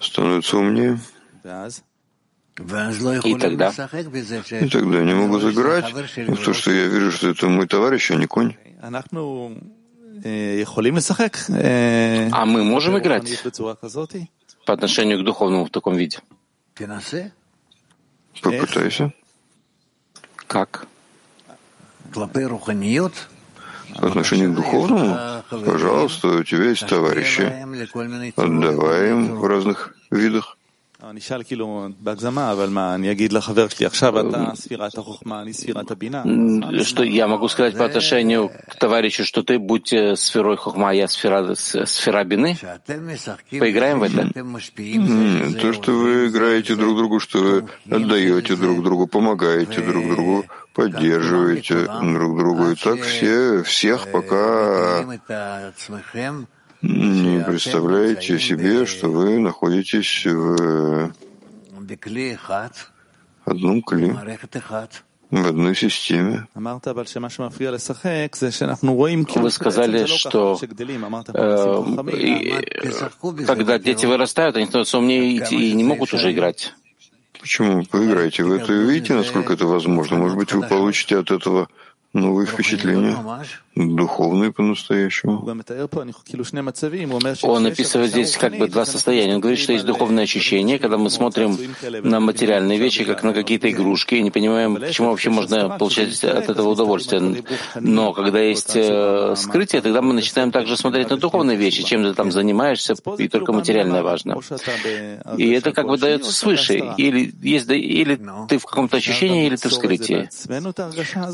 Становятся умнее. И тогда? И тогда не могу играть в то, что я вижу, что это мой товарищ, а не конь. А мы можем играть по отношению к духовному в таком виде? Попытайся. Как? По отношению к духовному, пожалуйста, у тебя есть товарищи. Отдавай им в разных видах. Что я могу сказать по отношению к товарищу, что ты будь э, сферой хохма, а я сфера, сфера бины? Поиграем в это? То, что вы играете друг другу, что вы отдаете друг другу, помогаете друг другу, поддерживаете друг другу. И так все, всех пока не представляете себе, что вы находитесь в одном кли, в одной системе. Вы сказали, что э, когда дети вырастают, они становятся умнее и не могут уже играть. Почему? Поиграйте в это и увидите, насколько это возможно. Может быть, вы получите от этого новые впечатления, духовные по-настоящему. Он описывает здесь как бы два состояния. Он говорит, что есть духовное ощущение, когда мы смотрим на материальные вещи, как на какие-то игрушки, и не понимаем, почему вообще можно получать от этого удовольствие. Но когда есть э, скрытие, тогда мы начинаем также смотреть на духовные вещи, чем ты там занимаешься, и только материальное важно. И это как бы дается свыше. Или, есть, или ты в каком-то ощущении, или ты в скрытии.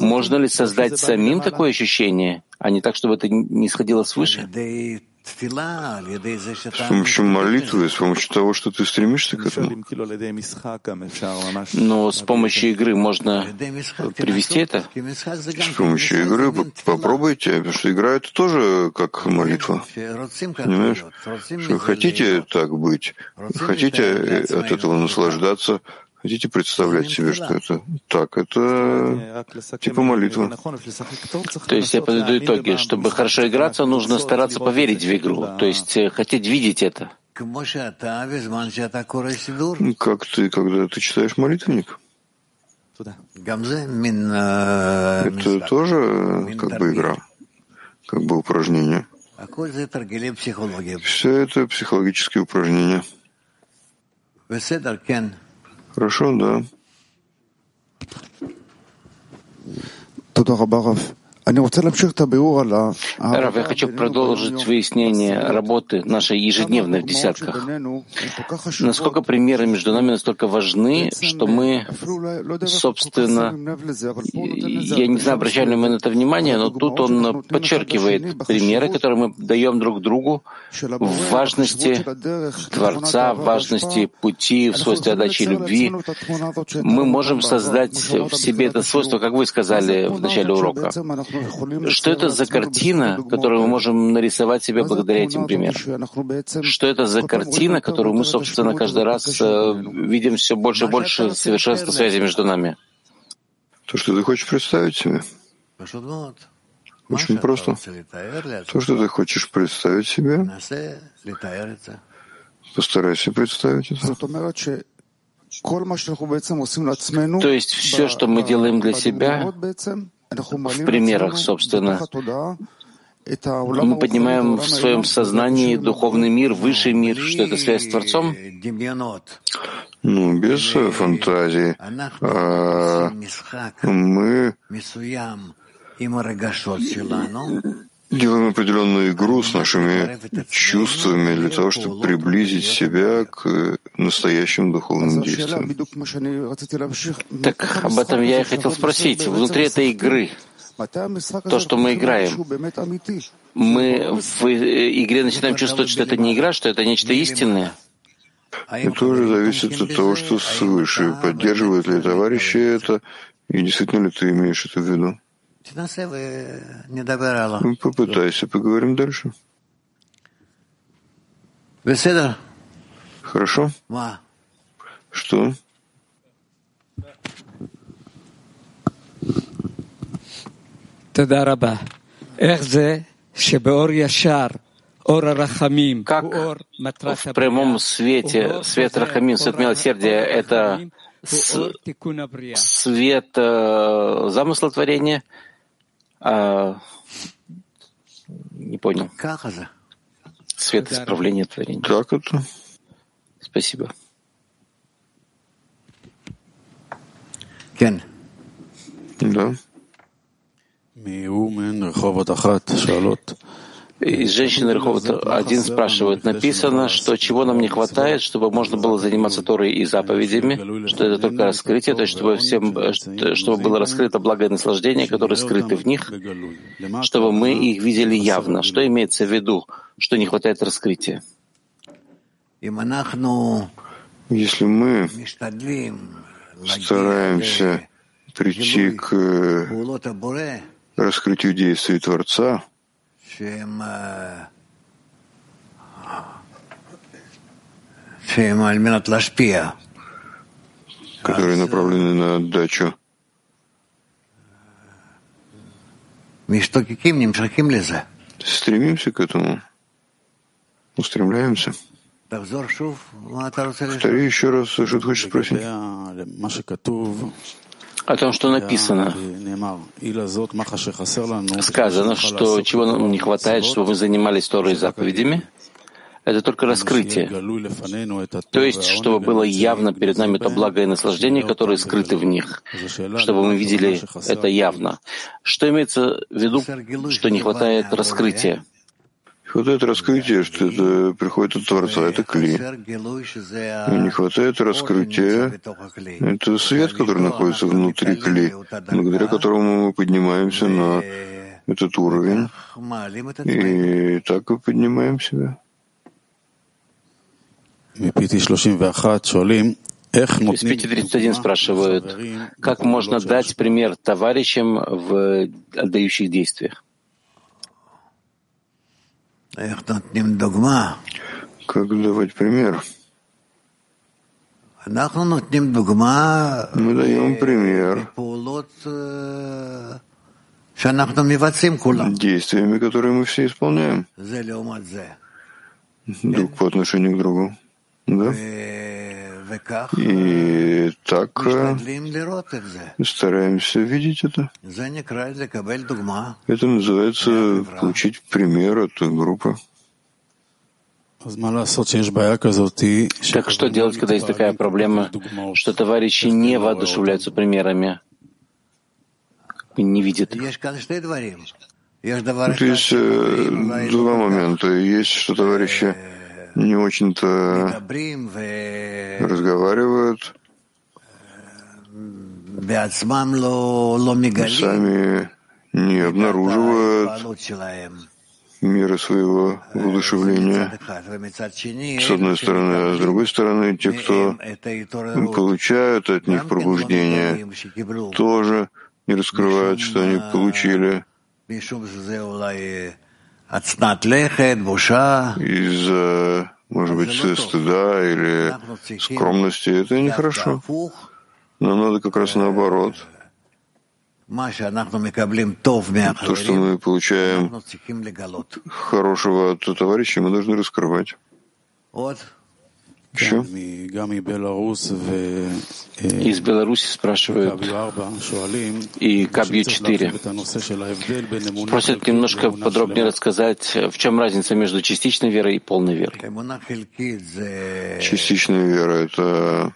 Можно ли создать создать самим такое ощущение, а не так, чтобы это не сходило свыше? С помощью молитвы, с помощью того, что ты стремишься к этому. Но с помощью игры можно привести это? С помощью игры попробуйте, потому что игра это тоже как молитва. Понимаешь? Что хотите так быть, хотите от этого наслаждаться, Хотите представлять себе, что это так? Это типа молитва. То есть я подведу итоги. Чтобы хорошо играться, нужно стараться поверить в игру. То есть э, хотеть видеть это. Как ты, когда ты читаешь молитвенник? Это тоже как бы игра, как бы упражнение. Все это психологические упражнения. Хорошо, да. Раф, я хочу продолжить выяснение работы нашей ежедневной в десятках. Насколько примеры между нами настолько важны, что мы, собственно, я не знаю, обращали ли мы на это внимание, но тут он подчеркивает примеры, которые мы даем друг другу в важности Творца, в важности пути, в свойстве отдачи любви. Мы можем создать в себе это свойство, как вы сказали в начале урока. Что это за картина, которую мы можем нарисовать себе благодаря этим примерам? Что это за картина, которую мы, собственно, каждый раз э, видим все больше и больше совершенства связи между нами? То, что ты хочешь представить себе. Очень просто. То, что ты хочешь представить себе, постарайся представить это. То есть все, что мы делаем для себя, в примерах, собственно. Мы поднимаем в своем сознании духовный мир, высший мир, что это связь с Творцом? Ну, без фантазии. А мы делаем определенную игру с нашими чувствами для того, чтобы приблизить себя к настоящим духовным действиям. Так об этом я и хотел спросить. Внутри этой игры, то, что мы играем, мы в игре начинаем чувствовать, что это не игра, что это нечто истинное? Это тоже зависит от того, что свыше. Поддерживают ли товарищи это, и действительно ли ты имеешь это в виду? Ну, попытайся, поговорим дальше. Хорошо? Что? Как в прямом свете, свет Рахамин, свет милосердия — это свет э, замысла творения — а, не понял. Свет исправления творения. Как это? Спасибо. Кен. Да. Из женщины Рахова один спрашивает, написано, что чего нам не хватает, чтобы можно было заниматься Торой и заповедями, что это только раскрытие, то есть чтобы всем, чтобы было раскрыто благое наслаждение, которое скрыто в них, чтобы мы их видели явно. Что имеется в виду, что не хватает раскрытия? Если мы стараемся прийти к раскрытию действий Творца, которые направлены на отдачу. Стремимся к этому, устремляемся. Повтори еще раз, что ты хочешь спросить о том, что написано. Сказано, что чего нам не хватает, чтобы мы занимались Торой и заповедями, это только раскрытие. То есть, чтобы было явно перед нами то благое наслаждение, которое скрыто в них, чтобы мы видели это явно. Что имеется в виду, что не хватает раскрытия? Хватает раскрытия, что это приходит от Творца, это кли. И не хватает раскрытия, это свет, который находится внутри кли, благодаря которому мы поднимаемся на этот уровень, и так мы поднимаем себя. Из 531 спрашивают, как можно дать пример товарищам в отдающих действиях? Как давать пример? Мы даем пример действиями, которые мы все исполняем друг по отношению к другу. Да? И так стараемся видеть это. Это называется получить пример от группы. Так что делать, когда есть такая проблема, что товарищи не воодушевляются примерами, не видят их? Тут есть э, два момента. Есть, что товарищи не очень-то разговаривают, сами не обнаруживают меры своего воодушевления, с одной стороны, а с другой стороны, те, кто получают от них пробуждение, тоже не раскрывают, что они получили из-за, может быть, стыда или скромности. Это нехорошо. Но надо как раз наоборот. То, что мы получаем хорошего от товарища, мы должны раскрывать. Еще? Из Беларуси спрашивают, и Кабью 4. Просят немножко подробнее рассказать, в чем разница между частичной верой и полной верой. Частичная вера — это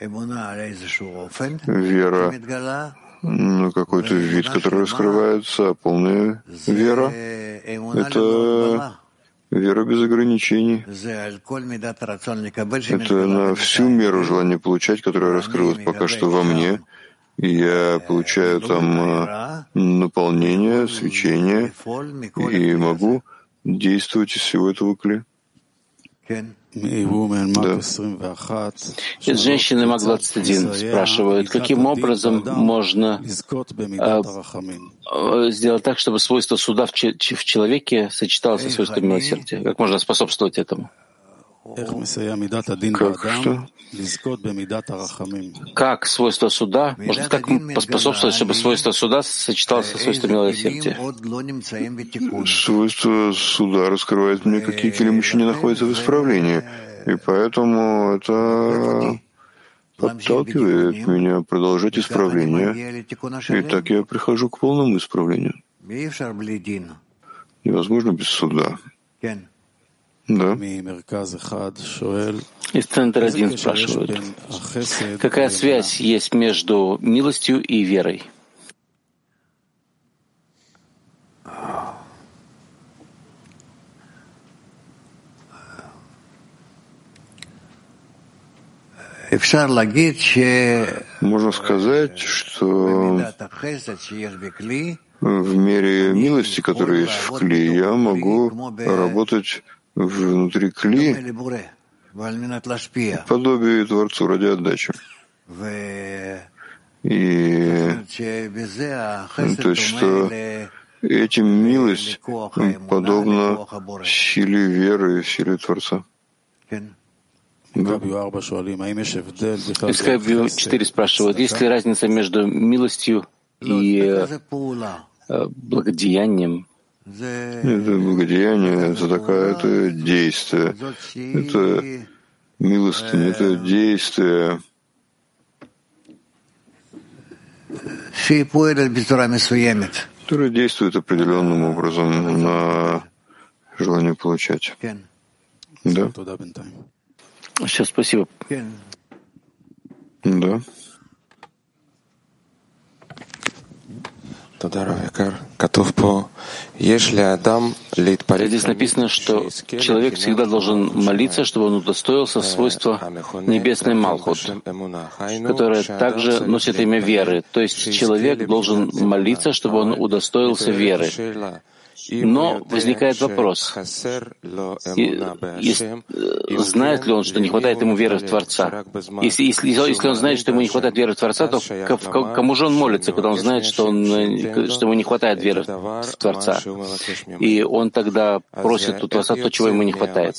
вера. На какой-то вид, который раскрывается, а полная вера — это Вера без ограничений. Это на всю меру желания получать, которое раскрылось пока что во мне. Я получаю там а, наполнение, свечение, и могу действовать из всего этого кли. Да. Из женщины Мак 21 спрашивают, каким образом можно э, сделать так, чтобы свойство суда в, в человеке сочеталось со свойством милосердия? Как можно способствовать этому? Как что? Как свойство суда, может, как поспособствовать, чтобы свойство суда сочеталось со свойством милосердия? Свойство суда раскрывает мне, какие килим еще не находятся в исправлении. И поэтому это подталкивает меня продолжать исправление. И так я прихожу к полному исправлению. Невозможно без суда. Да. Из центра один спрашивают, какая связь есть между милостью и верой? Можно сказать, что в мере милости, которая есть в Кли, я могу работать внутри Кли подобие Творцу ради отдачи. И то есть, что этим милость подобна силе веры, силе Творца. Да. Из Кабью 4 спрашивают, есть ли разница между милостью и э, благодеянием? Это благодеяние, это такое, это действие. Это милостыня, это действие. которое действует определенным образом на желание получать. Да? Сейчас, спасибо. Да. Здесь написано, что человек всегда должен молиться, чтобы он удостоился свойства небесной Малхут, которое также носит имя веры. То есть человек должен молиться, чтобы он удостоился веры. Но возникает вопрос, знает ли он, что не хватает ему веры в Творца? Если, если, если он знает, что ему не хватает веры в Творца, то кому же он молится, когда он знает, что, он, что ему не хватает веры в Творца? И он тогда просит у Творца то, чего ему не хватает.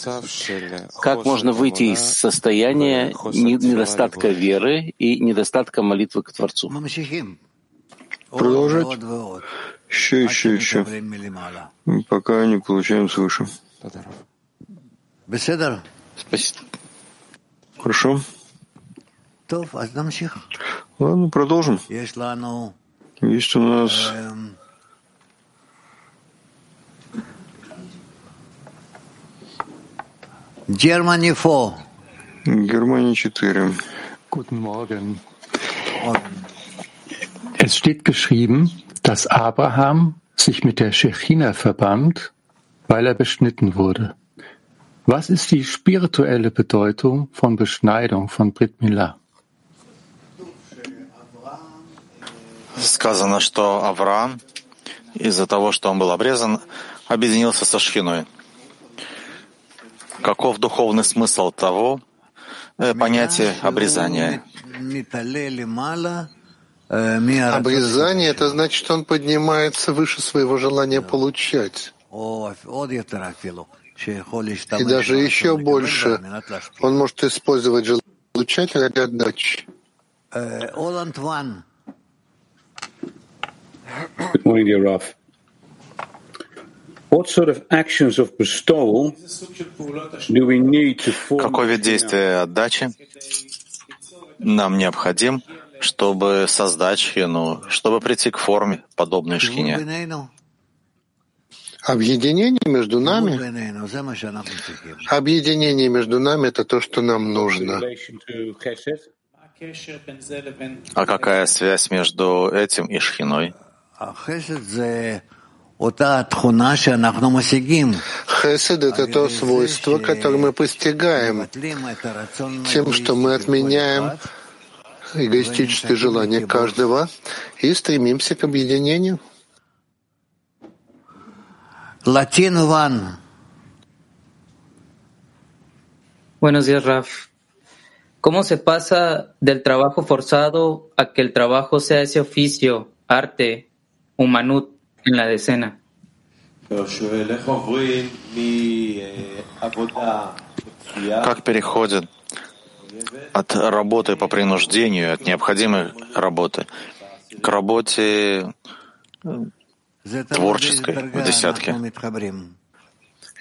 Как можно выйти из состояния недостатка веры и недостатка молитвы к Творцу? Продолжать? Еще, еще, еще. Пока не получаем свыше. Спасибо. Хорошо. Ладно, продолжим. Есть у нас Германия 4. Германия 4. Guten Morgen. Es steht geschrieben, dass Abraham sich mit der Shechina verband, weil er beschnitten wurde. Was ist die spirituelle Bedeutung von Beschneidung von Brit Milah? Сказано, что Авраам из-за того, что он был обрезан, объединился со Шхиной. Каков духовный смысл того э, понятия обрезания? Обрезание — это значит, что он поднимается выше своего желания получать. И даже еще больше он может использовать желание получать ради отдачи. Good morning, dear Raf. What sort of actions of bestowal do we need to form? Какой вид действия отдачи нам необходим, чтобы создать шхину, чтобы прийти к форме, подобной шхине. Объединение между нами, объединение между нами — это то, что нам нужно. А какая связь между этим и шхиной? Хесед — это то свойство, которое мы постигаем. тем, что мы отменяем эгоистическое желание каждого и стремимся к объединению. Latin one. Buenos días, Raf. ¿Cómo se pasa del trabajo forzado a que el trabajo sea ese oficio, arte, humanut en la decena? Как переходит от работы по принуждению, от необходимой работы, к работе э, творческой в десятке.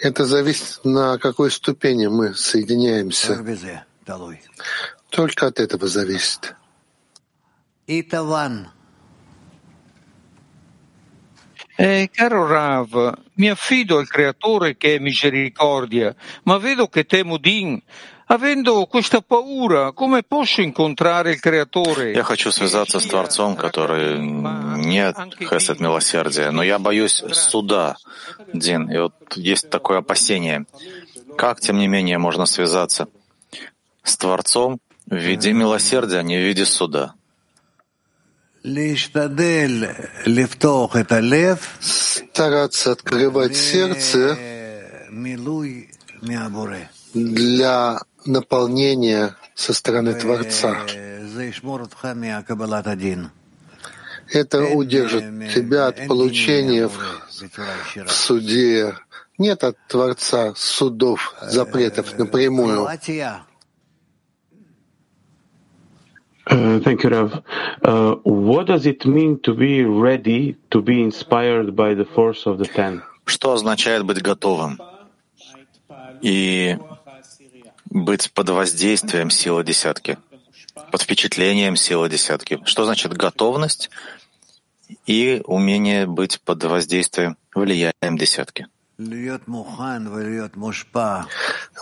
Это зависит, на какой ступени мы соединяемся. Только от этого зависит. Eh, caro Rav, mi affido al Creatore che è misericordia, ma vedo che temo Din Avendo questa paura, come posso incontrare il Creatore? Я хочу связаться с Творцом, который нет хесед милосердия, но я боюсь суда, Дин. И вот есть такое опасение. Как, тем не менее, можно связаться с Творцом в виде милосердия, а не в виде суда? Стараться открывать сердце для наполнения со стороны Творца. Это удержит тебя от получения в, в суде. Нет от Творца судов, запретов напрямую. Uh, thank you, Rav. Uh, what does it mean to be ready to be inspired by the force of the ten? Что означает быть готовым? И быть под воздействием силы десятки, под впечатлением силы десятки. Что значит готовность и умение быть под воздействием, влиянием десятки?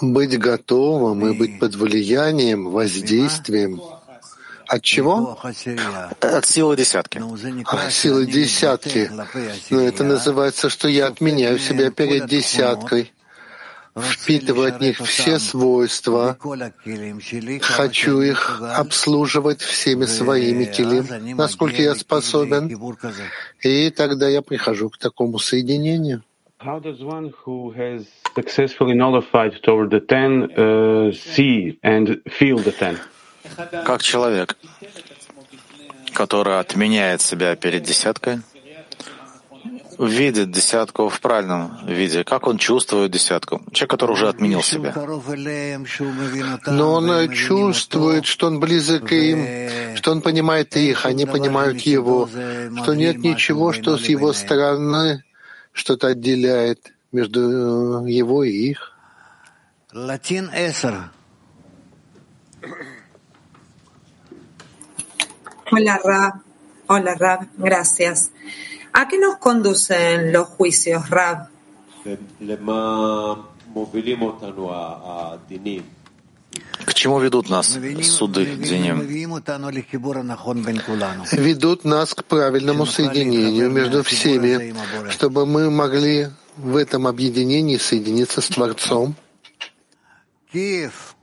Быть готовым и быть под влиянием, воздействием. От чего? От силы десятки. От силы десятки. Но это называется, что я отменяю себя перед десяткой. Впитываю от них все свойства, хочу их обслуживать всеми своими килим, насколько я способен, и тогда я прихожу к такому соединению. How does one who has successfully nullified toward the ten uh, see and feel the ten? Как человек, который отменяет себя перед десяткой, видит десятку в правильном виде, как он чувствует десятку. Человек, который уже отменил себя. Но он чувствует, что он близок к им, что он понимает их, они понимают его, что нет ничего, что с его стороны что-то отделяет между его и их. Латин эсер. Hola, Rab. Hola, Rab. Gracias. ¿A qué nos conducen los juicios, Rab? К чему ведут нас суды, Диним? Ведут нас к правильному соединению между всеми, чтобы мы могли в этом объединении соединиться с Творцом. Киев.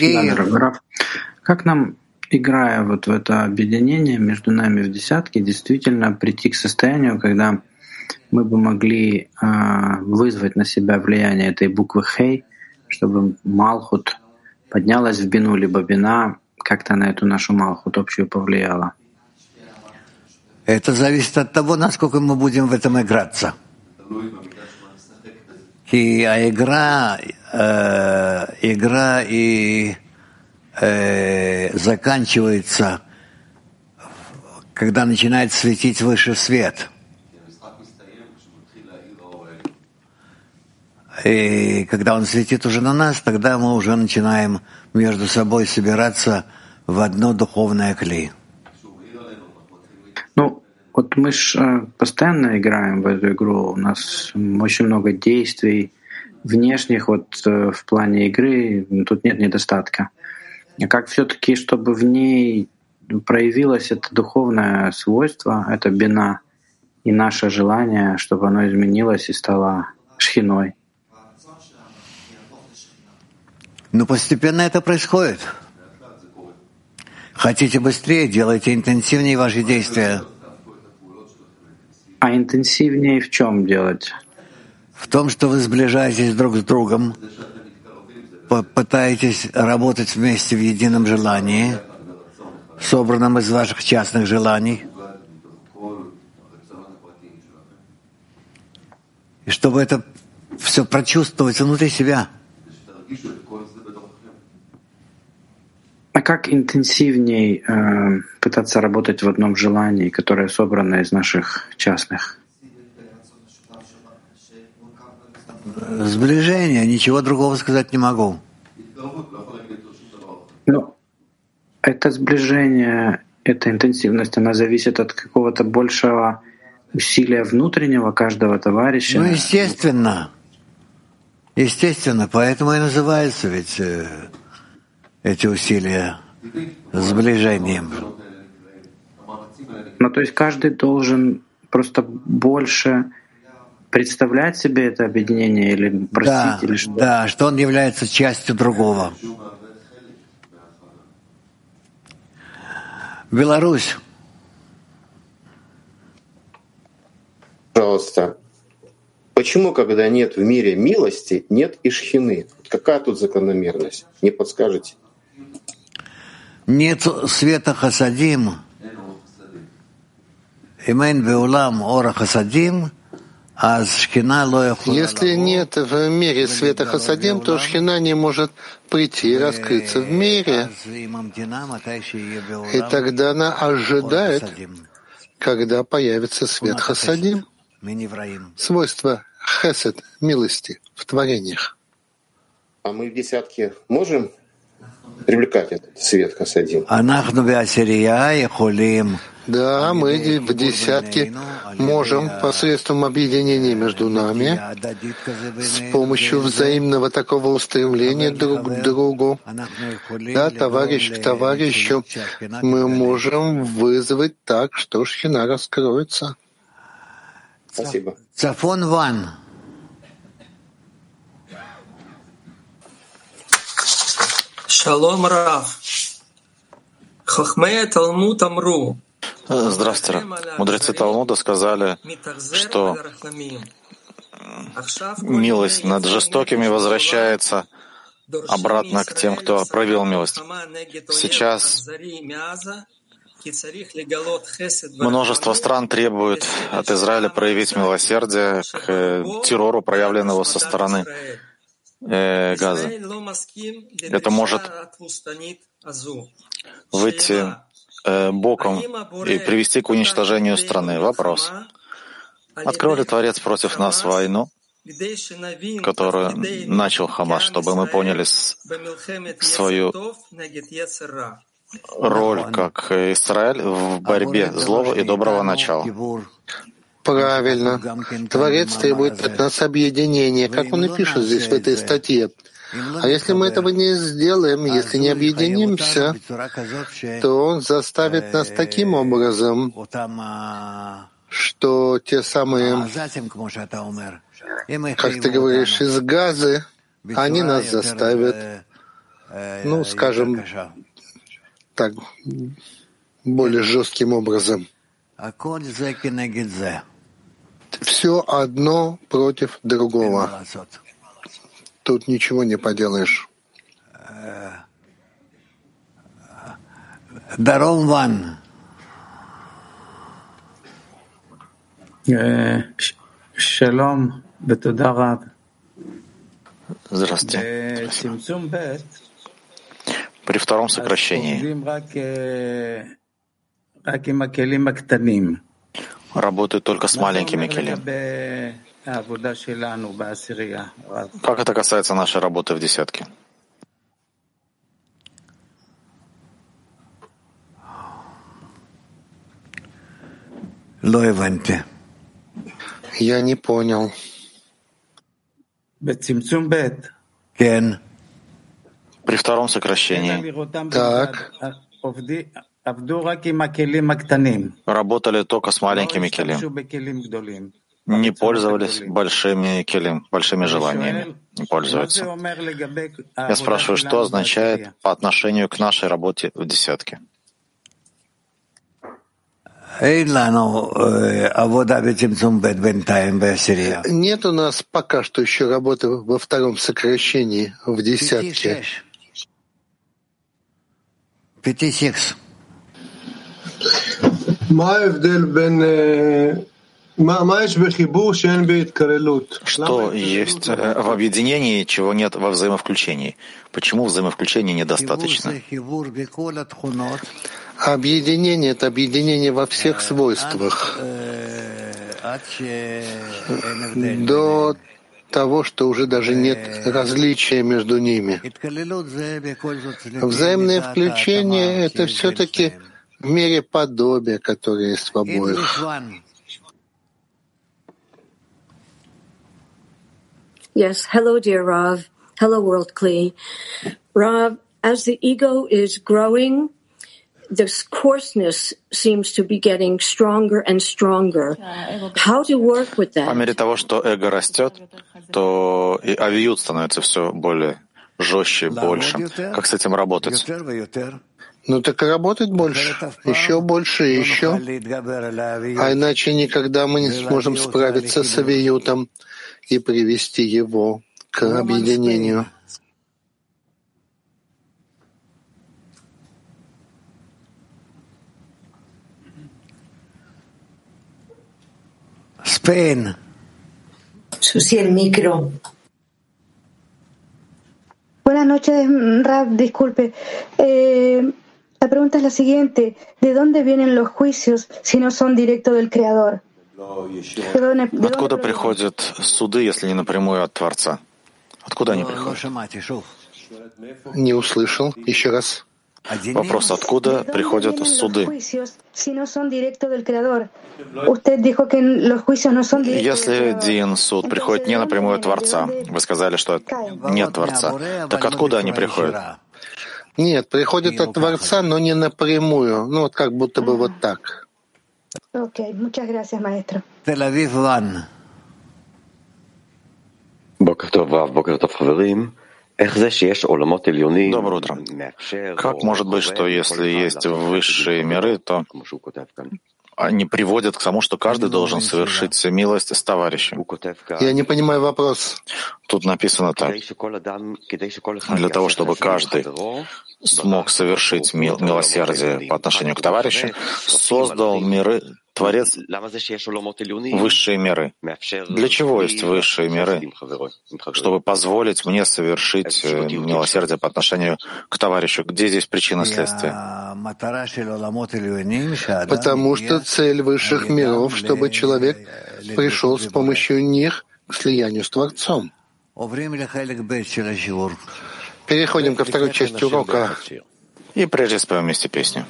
Да, Как нам, играя вот в это объединение между нами в десятке, действительно прийти к состоянию, когда мы бы могли э, вызвать на себя влияние этой буквы Хей, чтобы Малхут поднялась в бину, либо бина как-то на эту нашу Малхут общую повлияла. Это зависит от того, насколько мы будем в этом играться. И а игра, э, игра и э, заканчивается, когда начинает светить выше свет. И когда он светит уже на нас, тогда мы уже начинаем между собой собираться в одно духовное клей. Ну, вот мы же э, постоянно играем в эту игру. У нас очень много действий внешних вот э, в плане игры. Тут нет недостатка. А как все-таки, чтобы в ней проявилось это духовное свойство, это бина, и наше желание, чтобы оно изменилось и стало шхиной? Но постепенно это происходит. Хотите быстрее, делайте интенсивнее ваши действия. А интенсивнее в чем делать? В том, что вы сближаетесь друг с другом, пытаетесь работать вместе в едином желании, собранном из ваших частных желаний. И чтобы это все прочувствовать внутри себя. А как интенсивней э, пытаться работать в одном желании, которое собрано из наших частных? Сближение, ничего другого сказать не могу. Ну, это сближение, эта интенсивность, она зависит от какого-то большего усилия внутреннего каждого товарища. Ну, естественно. Естественно, поэтому и называется ведь э, эти усилия сближением. Ну, то есть каждый должен просто больше представлять себе это объединение или просить, да, или что? Да, что он является частью другого. Беларусь. Пожалуйста, почему, когда нет в мире милости, нет и шхины? Какая тут закономерность? Не подскажете? Нет света хасадим. Имен беулам ора хасадим. Если нет в мире света Хасадим, то Шхина не может прийти и раскрыться в мире. И тогда она ожидает, когда появится свет Хасадим, свойство Хесед, милости в творениях. А мы в десятке можем привлекать этот свет Хасадим? Да, мы в десятке можем посредством объединения между нами, с помощью взаимного такого устремления друг к другу, да, товарищ к товарищу, мы можем вызвать так, что шхина раскроется. Спасибо. Цафон Ван. Шалом Рав. Хахмея Талмуд Амру. Здравствуйте. Мудрецы Талмуда сказали, что милость над жестокими возвращается обратно к тем, кто проявил милость. Сейчас множество стран требует от Израиля проявить милосердие к террору, проявленного со стороны э, Газа. Это может выйти э, боком и привести к уничтожению страны. Вопрос. Открыл ли Творец против нас войну, которую начал Хамас, чтобы мы поняли свою роль как Израиль в борьбе злого и доброго начала? Правильно. Творец требует от нас объединения, как он и пишет здесь в этой статье. А если мы этого не сделаем, если не объединимся, то он заставит нас таким образом, что те самые, как ты говоришь, из газы, они нас заставят, ну, скажем, так, более жестким образом. Все одно против другого. Тут ничего не поделаешь. Даром Ван. Шалом, Бетудараб. Здравствуйте. При втором сокращении работают только с маленькими келем. Как это касается нашей работы в десятке? Я не понял. При втором сокращении Так. работали только с маленькими келем. Не пользовались большими келем, большими желаниями. Не пользуются. Я спрашиваю, что означает по отношению к нашей работе в десятке? Нет у нас пока что еще работы во втором сокращении в десятке. Что есть э, в объединении, чего нет во взаимовключении? Почему взаимовключения недостаточно? Объединение — это объединение во всех свойствах. До того, что уже даже нет различия между ними. Взаимное включение — это все-таки в мере подобия, которое есть в обоих. Yes. Hello, dear Rav. Hello, World Kli. Rav, as the ego is growing, this coarseness seems to be getting stronger and stronger. How to work with По that? мере того, что эго растет, то и авиют становится все более жестче, больше. Как с этим работать? Ну так и работать больше, еще больше и еще. А иначе никогда мы не сможем справиться с авиютом и привести его к объединению. Spain. Susi el micro. Buenas noches, Rab, disculpe. Eh, la pregunta es la siguiente. ¿De dónde vienen los juicios si no son directos del Creador? ¿De dónde- de Откуда приходят суды, если не напрямую от Творца? Откуда они приходят? Не услышал. Еще раз. Вопрос, откуда приходят суды? Если. Дин, суд приходит не напрямую от Творца, вы сказали, что нет Творца, так откуда они приходят? Нет, приходит от Творца, но не напрямую. Ну, вот как будто бы вот так. Ok, muchas gracias, maestro. Tel Aviv One. Доброе утро. Как может быть, что если есть высшие миры, то они приводят к тому, что каждый должен совершить милость с товарищем. Я не понимаю вопрос. Тут написано так. Для того, чтобы каждый смог совершить милосердие по отношению к товарищу, создал миры Творец высшие миры. Для чего есть высшие миры? Чтобы позволить мне совершить э, милосердие по отношению к товарищу. Где здесь причина следствия? Потому что цель высших миров, чтобы человек пришел с помощью них к слиянию с Творцом. Переходим ко второй части урока. И прежде споем вместе песню.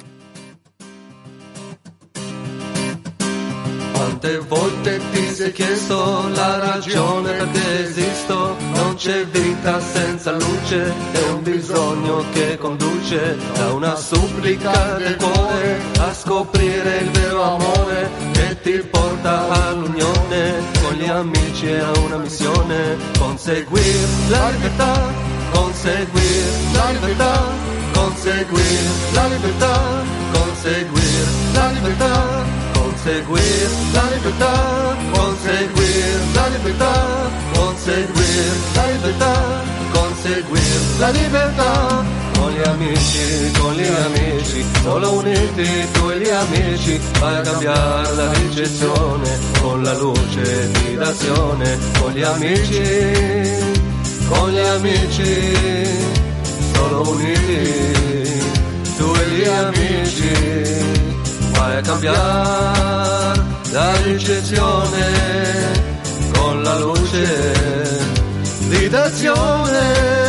Quante volte ti sei chiesto la ragione perché esisto? Non c'è vita senza luce, è un bisogno che conduce da una supplica del cuore a scoprire il vero amore che ti porta all'unione con gli amici e a una missione, conseguire la libertà, conseguire la libertà, conseguire la libertà, conseguire la libertà conseguir la libertà, conseguir la libertà, conseguir la libertà, conseguir la libertà. Con gli amici, con gli amici, solo uniti tu e gli amici, vai a cambiare la ricezione con la luce di d'azione. Con gli amici, con gli amici, solo uniti tu e gli amici vai a cambiare la ricezione con la luce di d'azione.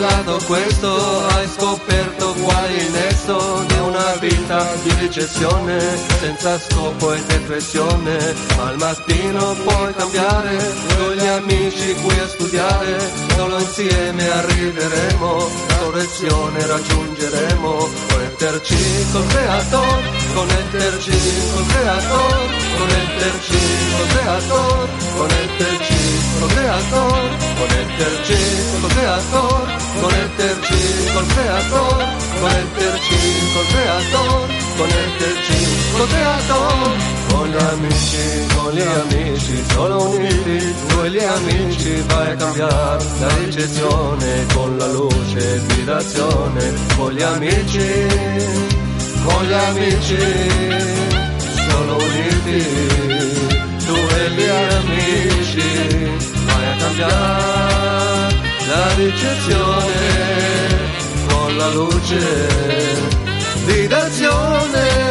Rivelato questo, hai scoperto qual è il nesso di una vita di ricezione, senza scopo e depressione, al mattino puoi cambiare, con gli amici qui a studiare, solo insieme arriveremo, la correzione raggiungeremo, connetterci col creator, connetterci col creator, connetterci col creator, connetterci col creator, connetterci col creator conecterci col creator, conecterci col creator, conecterci col creator, con gli amici, con gli amici, solo uniti, e gli amici vai a cambiare la ricezione con la luce di d'azione, con gli amici, con gli amici, solo uniti, tu e gli amici vai a cambiare la ricezione con la luce di d'azione.